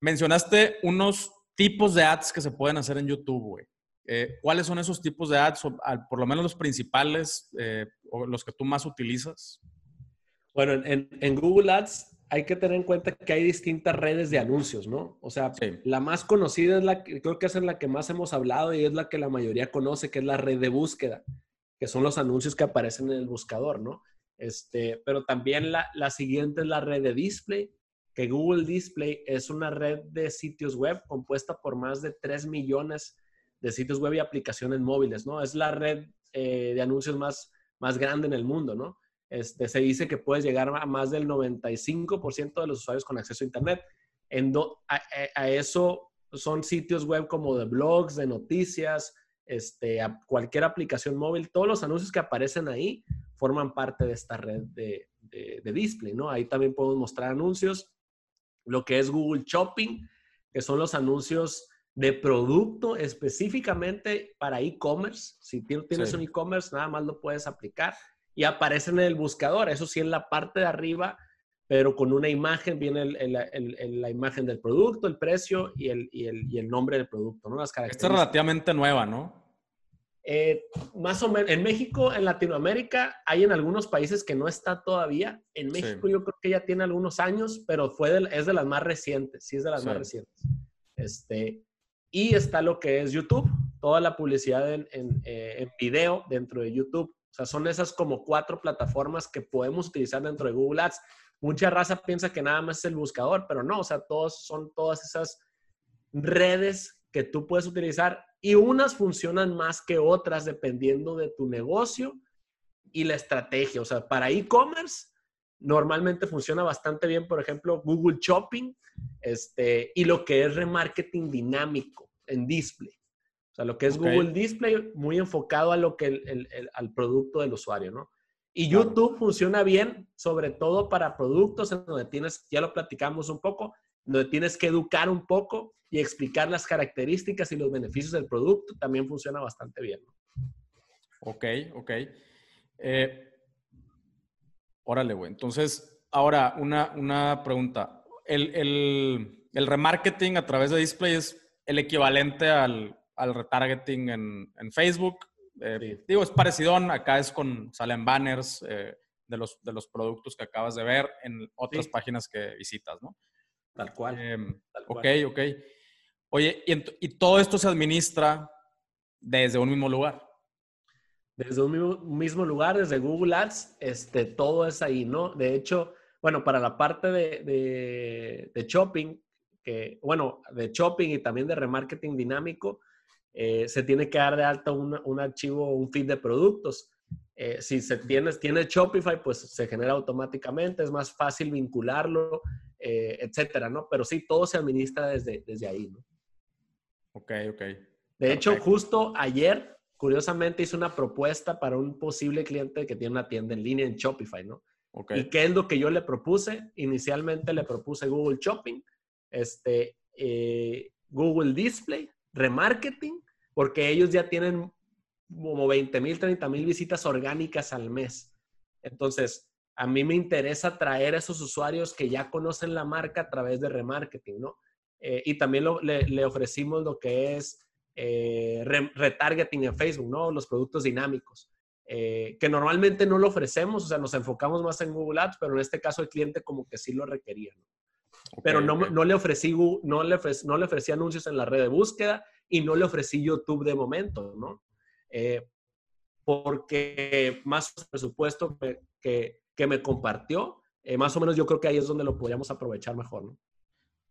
Mencionaste unos tipos de ads que se pueden hacer en YouTube, güey. Eh, ¿Cuáles son esos tipos de ads, por lo menos los principales eh, o los que tú más utilizas? Bueno, en, Google Ads hay que tener en cuenta que hay distintas redes de anuncios, ¿no? O sea, la más conocida es la que creo que es en la que más hemos hablado y es la que la mayoría conoce, que es la red de búsqueda, que son los anuncios que aparecen en el buscador, ¿no? Este, pero también la, la siguiente es la red de display, que Google Display es una red de sitios web compuesta por más de 3 millones de sitios web y aplicaciones móviles, ¿no? Es la red eh, de anuncios más, más grande en el mundo, ¿no? Este, se dice que puedes llegar a más del 95% de los usuarios con acceso a Internet. En a, eso son sitios web como de blogs, de noticias, este, cualquier aplicación móvil. Todos los anuncios que aparecen ahí forman parte de esta red de, de display, ¿no? Ahí también podemos mostrar anuncios. Lo que es Google Shopping, que son los anuncios de producto específicamente para e-commerce. Si tienes un e-commerce, nada más lo puedes aplicar y aparecen en el buscador. Eso sí, en la parte de arriba, pero con una imagen, viene la imagen del producto, el precio y el, y el, nombre del producto, ¿no? Las Esta es relativamente nueva, ¿no? Eh, más o menos, en México, en Latinoamérica, hay en algunos países que no está todavía. En México yo creo que ya tiene algunos años, pero fue es de las más recientes, sí es de las más recientes. Este, y está lo que es YouTube, toda la publicidad en, en, eh, en video dentro de YouTube. O sea, son esas como cuatro plataformas que podemos utilizar dentro de Google Ads. Mucha raza piensa que nada más es el buscador, pero no, o sea, todos son todas esas redes que tú puedes utilizar y unas funcionan más que otras dependiendo de tu negocio y la estrategia. O sea, para e-commerce normalmente funciona bastante bien, por ejemplo, Google Shopping este, y lo que es remarketing dinámico en display. Sea, lo que es Google Display, muy enfocado a lo que el, al producto del usuario, ¿no? Y YouTube funciona bien, sobre todo para productos en donde tienes, ya lo platicamos un poco, donde tienes que educar un poco y explicar las características y los beneficios del producto, también funciona bastante bien. Ok, ok. Eh, órale, güey. Entonces, ahora una, una pregunta. El, el, el remarketing a través de display es el equivalente al, al retargeting en, en Facebook. Eh, digo, es parecido, acá es con, salen banners eh, de, los, de los productos que acabas de ver en otras páginas que visitas, ¿no? Tal cual. Em, ok, ok. Oye, y, y, todo esto se administra desde un mismo lugar. Desde un mismo, lugar, desde Google Ads, este, todo es ahí, ¿no? De hecho, bueno, para la parte de, de, de shopping, que, bueno, de shopping y también de remarketing dinámico, eh, se tiene que dar de alta un, archivo, un feed de productos. Eh, si se tiene, tiene Shopify, pues se genera automáticamente, es más fácil vincularlo, eh, etcétera, ¿no? Pero sí, todo se administra desde, desde ahí, ¿no? Ok, ok. De hecho, justo ayer, curiosamente, hice una propuesta para un posible cliente que tiene una tienda en línea en Shopify, ¿no? Okay. ¿Y qué es lo que yo le propuse? Inicialmente le propuse Google Shopping, este, Google Display, remarketing, porque ellos ya tienen como 20 mil, 30 mil visitas orgánicas al mes. Entonces, a mí me interesa traer a esos usuarios que ya conocen la marca a través de remarketing, ¿no? Eh, y también le, ofrecimos lo que es eh, retargeting en Facebook, ¿no? Los productos dinámicos, eh, que normalmente no lo ofrecemos, o sea, nos enfocamos más en Google Ads, pero en este caso el cliente como que sí lo requería, ¿no? pero no, no, le ofrecí, no, le ofrecí, no le ofrecí anuncios en la red de búsqueda y no le ofrecí YouTube de momento, ¿no? Eh, porque más presupuesto que, que, me compartió, eh, más o menos yo creo que ahí es donde lo podríamos aprovechar mejor, ¿no?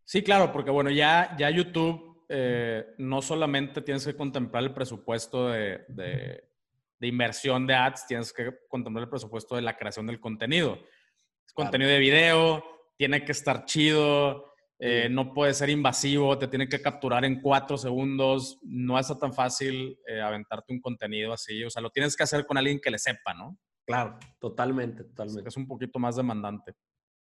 Sí, claro, porque bueno, ya, ya YouTube eh, no solamente tienes que contemplar el presupuesto de, de, de, inversión de ads, tienes que contemplar el presupuesto de la creación del contenido. Contenido de video, tiene que estar chido, eh, no puede ser invasivo, te tiene que capturar en cuatro segundos, no es tan fácil eh, aventarte un contenido así, o sea, lo tienes que hacer con alguien que le sepa, ¿no? Claro, totalmente, totalmente. Es un poquito más demandante.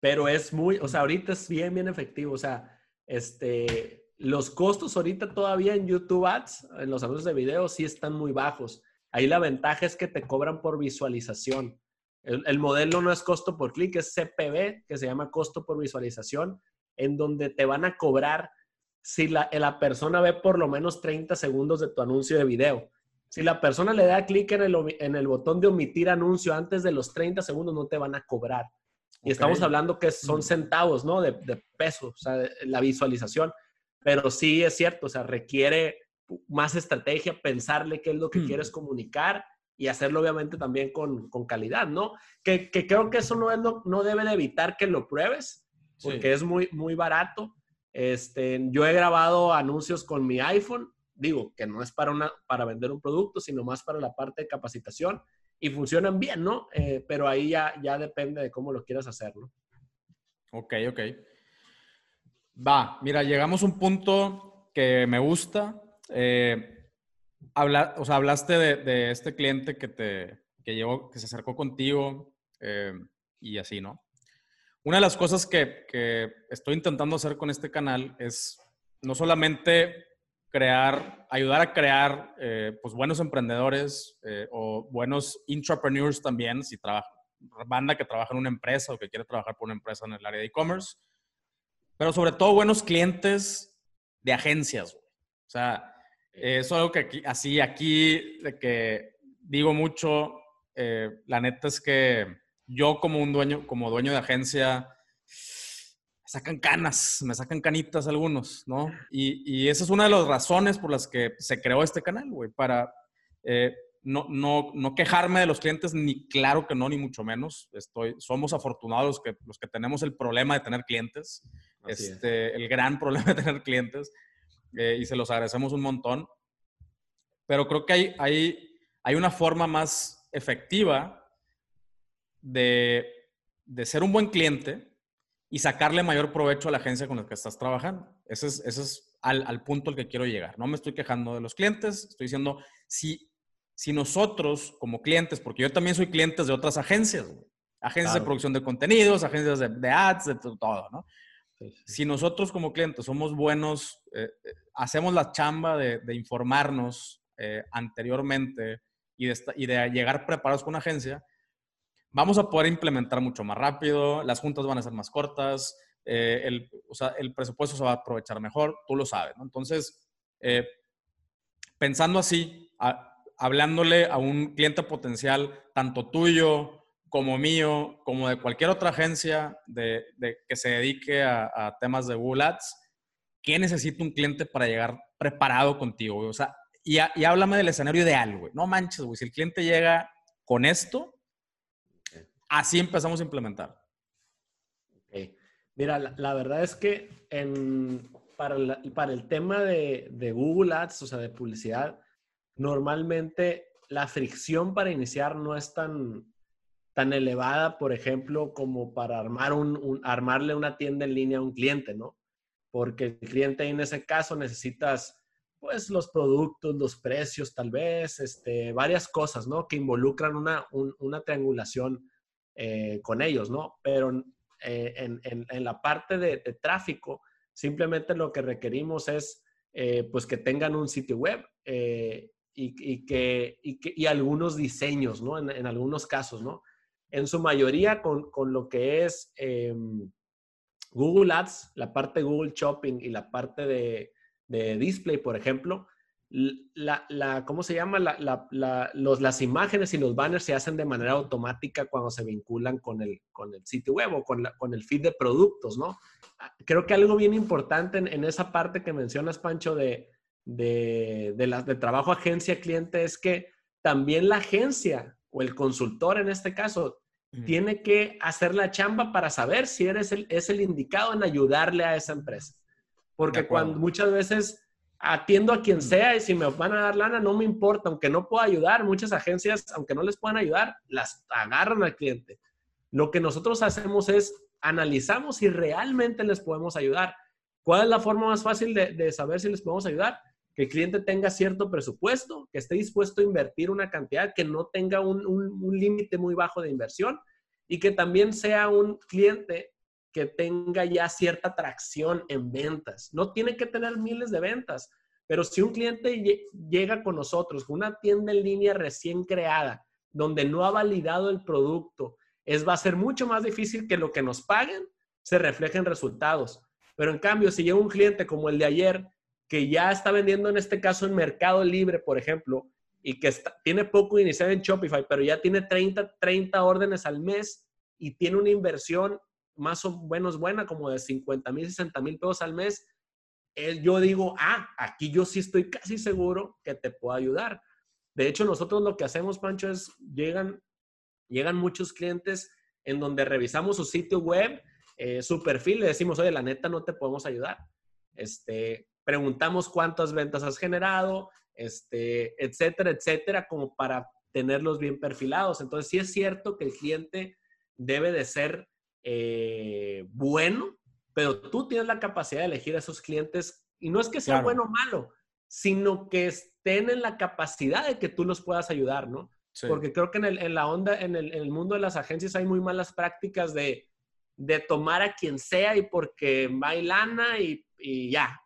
Pero es muy, o sea, ahorita es bien, bien efectivo, o sea, este, los costos ahorita todavía en YouTube Ads, en los anuncios de video, sí están muy bajos. Ahí la ventaja es que te cobran por visualización. El, modelo no es costo por clic, es CPV, que se llama costo por visualización, en donde te van a cobrar si la, la persona ve por lo menos 30 segundos de tu anuncio de video. Si la persona le da clic en el, en el botón de omitir anuncio antes de los 30 segundos, no te van a cobrar. Y estamos hablando que son centavos, ¿no? De, de peso, o sea, la visualización. Pero sí es cierto, o sea, requiere más estrategia, pensarle qué es lo que hmm. quieres comunicar y hacerlo obviamente también con, con calidad, ¿no? Que, que, creo que eso no, es no debe de evitar que lo pruebes, porque es muy, muy barato. Este, yo he grabado anuncios con mi iPhone, digo que no es para, una, para vender un producto, sino más para la parte de capacitación y funcionan bien, ¿no? Eh, pero ahí ya, ya depende de cómo lo quieras hacer, ¿no? Ok, ok. Va, mira, llegamos a un punto que me gusta. Eh, habla, o sea, hablaste de, este cliente que te que llevó, que se acercó contigo eh, y así, ¿no? Una de las cosas que, que, estoy intentando hacer con este canal es no solamente crear, ayudar a crear eh, pues buenos emprendedores o buenos intrapreneurs también, si trabaja, banda que trabaja en una empresa o que quiere trabajar por una empresa en el área de e-commerce, pero sobre todo buenos clientes de agencias. O sea, eso es algo que aquí, así aquí, de que digo mucho, eh, la neta es que yo como un dueño, como dueño de agencia, me sacan canas, me sacan canitas algunos, ¿no? Y, y, esa es una de las razones por las que se creó este canal, güey, para eh, no, no, no, quejarme de los clientes, ni claro que no, ni mucho menos. Estoy, somos afortunados que, los que tenemos el problema de tener clientes, este, el gran problema de tener clientes, eh, y se los agradecemos un montón. Pero creo que hay, hay, hay una forma más efectiva de, de ser un buen cliente y sacarle mayor provecho a la agencia con la que estás trabajando. Ese es, ese es al, al, punto al que quiero llegar. No me estoy quejando de los clientes, estoy diciendo, si si nosotros como clientes, porque yo también soy cliente de otras agencias, agencias de producción de contenidos, agencias de, ads, de todo, ¿no? Si nosotros como clientes somos buenos, eh, eh, hacemos la chamba de, informarnos eh, anteriormente y de, y de, llegar preparados con una agencia, vamos a poder implementar mucho más rápido, las juntas van a ser más cortas, el, o sea, el, presupuesto se va a aprovechar mejor, tú lo sabes, ¿no? Entonces, pensando así, hablándole a un cliente potencial, tanto tuyo como mío, como de cualquier otra agencia de, que se dedique a, temas de Google Ads, ¿qué necesita un cliente para llegar preparado contigo? O sea, y, háblame del escenario ideal, güey. No manches, güey. Si el cliente llega con esto, así empezamos a implementar. Mira, la, verdad es que para, el tema de, de Google Ads, o sea, de publicidad, normalmente la fricción para iniciar no es tan, tan elevada, por ejemplo, como para armar un, armarle una tienda en línea a un cliente, ¿no? Porque el cliente en ese caso necesitas, pues, los productos, los precios, tal vez, este, varias cosas, ¿no? Que involucran una, una triangulación eh, con ellos, ¿no? Pero eh, en, en, la parte de, tráfico, simplemente lo que requerimos es, eh, pues, que tengan un sitio web y, que, y, algunos diseños, ¿no? En, algunos casos, ¿no? En su mayoría con, con lo que es em, Google Ads, la parte de Google Shopping y la parte de, de display, por ejemplo, la, la, ¿cómo se llama? La, los, las imágenes y los banners se hacen de manera automática cuando se vinculan con el, con el sitio web o con, con el feed de productos, ¿no? Creo que algo bien importante en, en esa parte que mencionas, Pancho, de, de, de, trabajo agencia-cliente es que también la agencia o el consultor en este caso tiene que hacer la chamba para saber si eres el, es el indicado en ayudarle a esa empresa. Porque cuando muchas veces atiendo a quien sea y si me van a dar lana, no me importa, aunque no pueda ayudar, muchas agencias, aunque no les puedan ayudar, las agarran al cliente. Lo que nosotros hacemos es analizamos si realmente les podemos ayudar. ¿Cuál es la forma más fácil de, de saber si les podemos ayudar? que el cliente tenga cierto presupuesto, que esté dispuesto a invertir una cantidad, que no tenga un, límite muy bajo de inversión y que también sea un cliente que tenga ya cierta tracción en ventas. No tiene que tener miles de ventas, pero si un cliente llega con nosotros una tienda en línea recién creada, donde no ha validado el producto, es, va a ser mucho más difícil que lo que nos paguen se refleje en resultados. Pero en cambio, si llega un cliente como el de ayer, que ya está vendiendo en este caso en Mercado Libre, por ejemplo, y que tiene poco iniciado en Shopify, pero ya tiene 30, 30 órdenes al mes y tiene una inversión más o menos buena, como de 50 mil, 60 mil pesos al mes, yo digo, ah, aquí yo sí estoy casi seguro que te puedo ayudar. De hecho, nosotros lo que hacemos, Pancho, es llegan, llegan muchos clientes en donde revisamos su sitio web eh, su perfil, le decimos, oye, la neta no te podemos ayudar. Este, preguntamos cuántas ventas has generado, este, etcétera, etcétera, como para tenerlos bien perfilados. Entonces, sí es cierto que el cliente debe de ser eh, bueno, pero tú tienes la capacidad de elegir a esos clientes y no es que sea bueno o malo, sino que estén en la capacidad de que tú los puedas ayudar, ¿no? Porque creo que en, la onda, en el, mundo de las agencias hay muy malas prácticas de, tomar a quien sea y porque bailana y, y ya.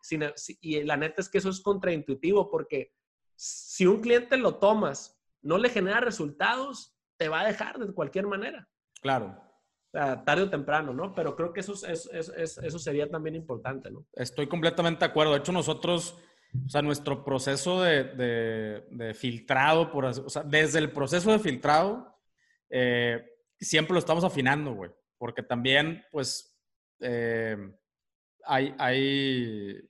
y la neta es que eso es contraintuitivo porque si un cliente lo tomas, no le genera resultados, te va a dejar de cualquier manera. Claro. Tarde o temprano, ¿no? Pero creo que eso, eso sería también importante, ¿no? Estoy completamente de acuerdo. De hecho, nosotros o sea, nuestro proceso de, filtrado, por, o sea, desde el proceso de filtrado, eh, siempre lo estamos afinando, güey. Porque también, pues, eh, hay, hay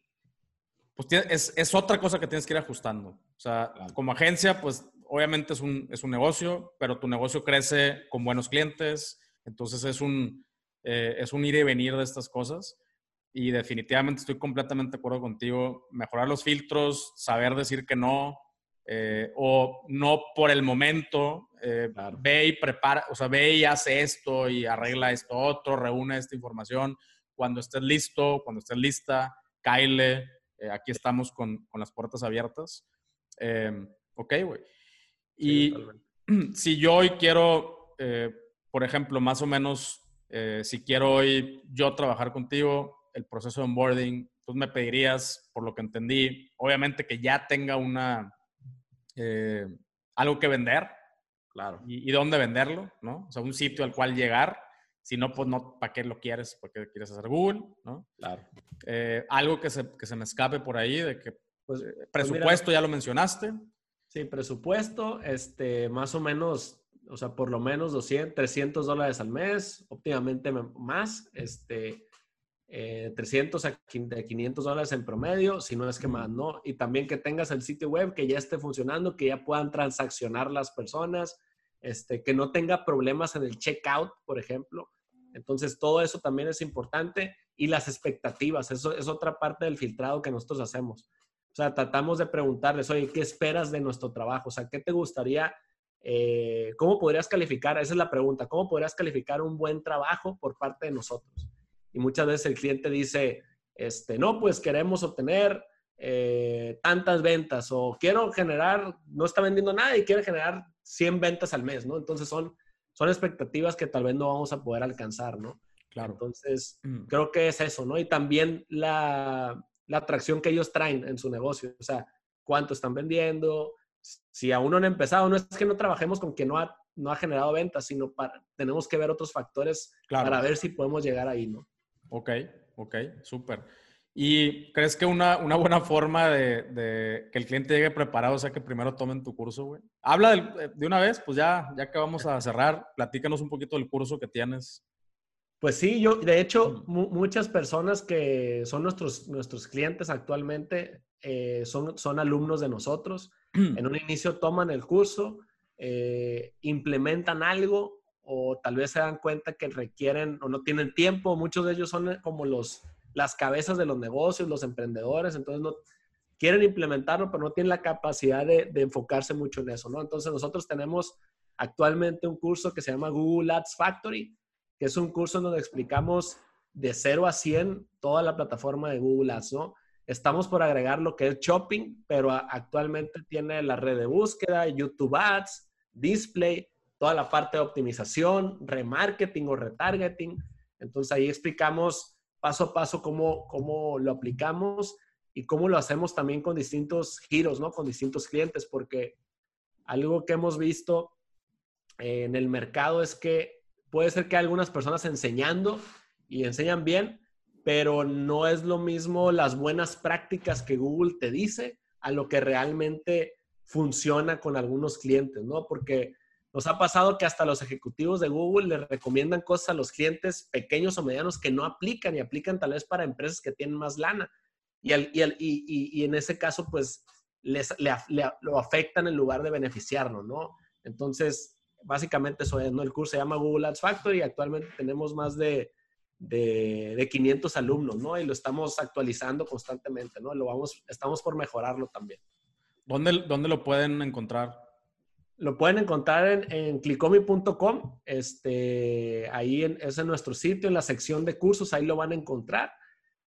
pues es, es, otra cosa que tienes que ir ajustando. O sea, como agencia, pues, obviamente es un, es un negocio, pero tu negocio crece con buenos clientes. Entonces, es un, eh, es un ir y venir de estas cosas y definitivamente estoy completamente de acuerdo contigo. Mejorar los filtros, saber decir que no, eh, o no por el momento, eh, ve y prepara, o sea, ve y hace esto y arregla esto otro, reúne esta información. Cuando estés listo, cuando estés lista, caile. Eh, aquí estamos con, con, las puertas abiertas. Em, ok, güey. Y si yo hoy quiero, por ejemplo, más o menos, si quiero hoy yo trabajar contigo, el proceso de onboarding, tú me pedirías, por lo que entendí, obviamente que ya tenga una, eh, algo que vender. Claro. Y, dónde venderlo, ¿no? O sea, un sitio al cual llegar. Si no, pues no, ¿para qué lo quieres? ¿Para qué quieres hacer Google? ¿no? Claro. Eh, algo que se, que se, me escape por ahí, de que pues, eh, pues presupuesto, ya lo mencionaste. Sí, presupuesto, este, más o menos, o sea, por lo menos 200, 300 dólares al mes, óptimamente más, este, 300 eh, a 500 dólares en promedio, si no es que más, ¿no? Y también que tengas el sitio web que ya esté funcionando, que ya puedan transaccionar las personas, este, que no tenga problemas en el checkout, por ejemplo. Entonces, todo eso también es importante y las expectativas, eso es otra parte del filtrado que nosotros hacemos. O sea, tratamos de preguntarles, oye, ¿qué esperas de nuestro trabajo? O sea, ¿qué te gustaría? Eh, ¿Cómo podrías calificar? Esa es la pregunta. ¿Cómo podrías calificar un buen trabajo por parte de nosotros? y muchas veces el cliente dice, este, no, pues queremos obtener eh, tantas ventas o quiero generar, no está vendiendo nada y quiere generar 100 ventas al mes, ¿no? Entonces son, son expectativas que tal vez no vamos a poder alcanzar, ¿no? Claro. Entonces, mm. creo que es eso, ¿no? Y también la, la atracción que ellos traen en su negocio, o sea, cuánto están vendiendo, si aún no han empezado, no es que no trabajemos con quien no ha, no ha generado ventas, sino para, tenemos que ver otros factores para ver si podemos llegar ahí, ¿no? Ok, ok, súper. ¿Y crees que una, una buena forma de, que el cliente llegue preparado sea que primero tomen tu curso, güey? Habla eh, de una vez, pues ya, ya que vamos a cerrar, platícanos un poquito del curso que tienes. Pues sí, yo, de hecho, muchas personas que son nuestros, nuestros clientes actualmente eh, son, son alumnos de nosotros. en un inicio toman el curso, eh, implementan algo o tal vez se dan cuenta que requieren o no tienen tiempo. Muchos de ellos son como los, las cabezas de los negocios, los emprendedores, entonces no quieren implementarlo, pero no tienen la capacidad de, enfocarse mucho en eso. Entonces nosotros tenemos actualmente un curso que se llama Google Ads Factory, que es un curso donde explicamos de 0 a 100 toda la plataforma de Google Ads, ¿no? Estamos por agregar lo que es shopping, pero actualmente tiene la red de búsqueda, YouTube Ads, Display, toda la parte de optimización, remarketing o retargeting. Entonces ahí explicamos paso a paso cómo, cómo lo aplicamos y cómo lo hacemos también con distintos giros, ¿no? Con distintos clientes, porque algo que hemos visto en el mercado es que puede ser que algunas personas enseñando y enseñan bien, pero no es lo mismo las buenas prácticas que Google te dice a lo que realmente funciona con algunos clientes, ¿no? Porque nos ha pasado que hasta los ejecutivos de Google le recomiendan cosas a los clientes pequeños o medianos que no aplican y aplican tal vez para empresas que tienen más lana. Y, y, en ese caso, pues, les, lo afectan en lugar de beneficiarnos, ¿no? Entonces, básicamente eso es, ¿no? El curso se llama Google Ads Factory y actualmente tenemos más de, de, de, 500 alumnos, ¿no? Y lo estamos actualizando constantemente, ¿no? Lo vamos, estamos por mejorarlo también. ¿Dónde, dónde lo pueden encontrar? Lo pueden encontrar en, en clicomi.com. Este, ahí es en nuestro sitio, en la sección de cursos, ahí lo van a encontrar,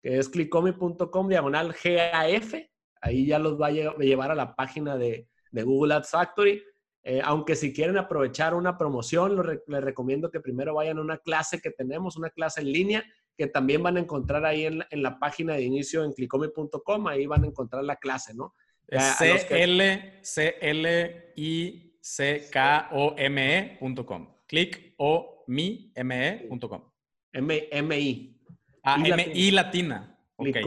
que es clicomi.com diagonal GAF. Ahí ya los va a llevar a la página de, de Google Ads Factory. Eh, aunque si quieren aprovechar una promoción, les recomiendo que primero vayan a una clase que tenemos, una clase en línea, que también van a encontrar ahí en, en la página de inicio en clicomi.com. Ahí van a encontrar la clase, ¿no? C-L-C-L-I-C-K-O-M-E.com. Click o mi M-E.com. M-I. Ah, M-I latina.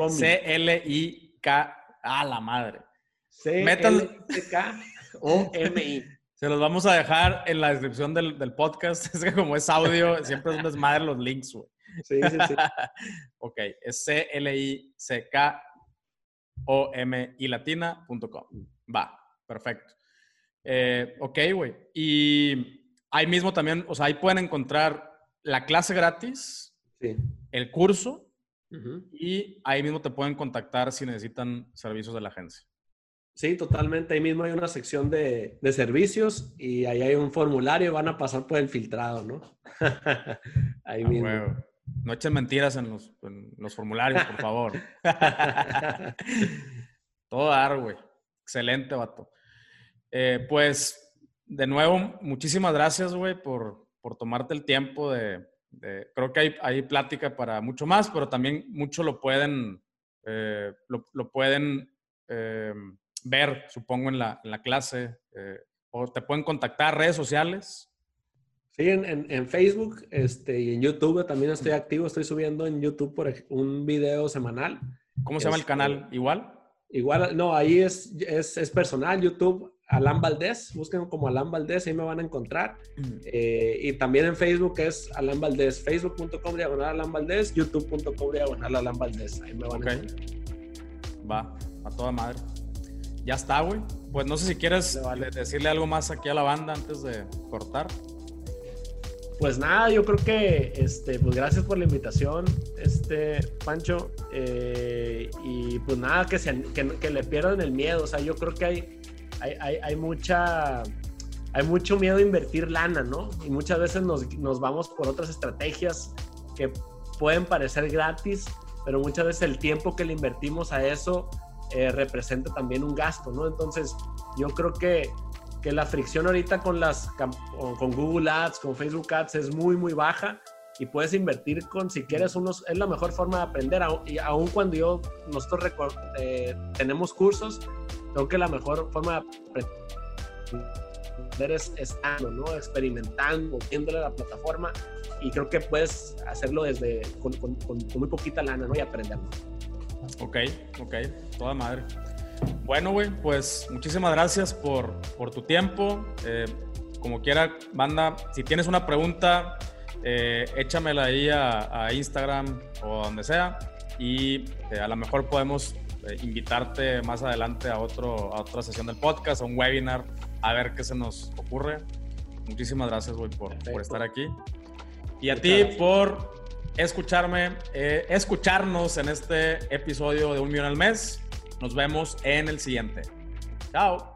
C-L-I-K. Ah, la madre. C-L-I-C-K-O-M-I. Se los vamos a dejar en la descripción del, del, podcast. Es que como es audio, siempre es un desmadre los links, güey. Sí, sí, sí. ok, es C-L-I-C-K o m i latina.com. Va, perfecto. Eh, ok, güey. Y ahí mismo también, o sea, ahí pueden encontrar la clase gratis, sí. el curso, uh -huh. y ahí mismo te pueden contactar si necesitan servicios de la agencia. Sí, totalmente. Ahí mismo hay una sección de, de servicios y ahí hay un formulario, van a pasar por el filtrado, ¿no? ahí ah, mismo. Huevo. No echen mentiras en los, en los formularios, por favor. Todo dar, güey. Excelente, vato. Eh, pues, de nuevo, muchísimas gracias, güey, por, por tomarte el tiempo de... de creo que hay, hay, plática para mucho más, pero también mucho lo pueden, eh, lo, lo, pueden eh, ver, supongo, en la, en la clase. eh, o te pueden contactar redes sociales. Sí, en, en, en, Facebook este, y en YouTube también estoy activo. Estoy subiendo en YouTube por un video semanal. ¿Cómo se llama este, el canal? ¿Igual? Igual, no, ahí es, es, es, personal, YouTube, Alan Valdés. Busquen como Alan Valdés, ahí me van a encontrar. Eh, y también en Facebook es Alan Valdés. Facebook.com diagonal Alan Valdés, YouTube.com diagonal Alan Valdés. Ahí me van okay. a encontrar. Va, a toda madre. Ya está, güey. Pues no sé si quieres vale. decirle algo más aquí a la banda antes de cortar. Pues nada, yo creo que, este, pues gracias por la invitación, este, Pancho. Eh, y pues nada, que, se, que, que, le pierdan el miedo. O sea, yo creo que hay, hay, hay, hay, mucha, hay mucho miedo a invertir lana, ¿no? Y muchas veces nos, nos vamos por otras estrategias que pueden parecer gratis, pero muchas veces el tiempo que le invertimos a eso eh, representa también un gasto, ¿no? Entonces, yo creo que que la fricción ahorita con las con Google Ads, con Facebook Ads es muy muy baja y puedes invertir con si quieres unos es la mejor forma de aprender y aun cuando yo nosotros eh, tenemos cursos creo que la mejor forma de aprender es estando, ¿no? experimentando, viéndole la plataforma y creo que puedes hacerlo desde con, con, con muy poquita lana ¿no? y aprenderlo. Ok, ok, toda madre. Bueno, güey, pues muchísimas gracias por, por tu tiempo. Eh, como quiera, banda, si tienes una pregunta, eh, échamela ahí a, a, Instagram o donde sea y eh, a lo mejor podemos eh, invitarte más adelante a, otro, a otra sesión del podcast, a un webinar, a ver qué se nos ocurre. Muchísimas gracias, güey, por, por, estar aquí. Y a ti por escucharme, eh, escucharnos en este episodio de Un Millón al Mes. Nos vemos en el siguiente. Chao.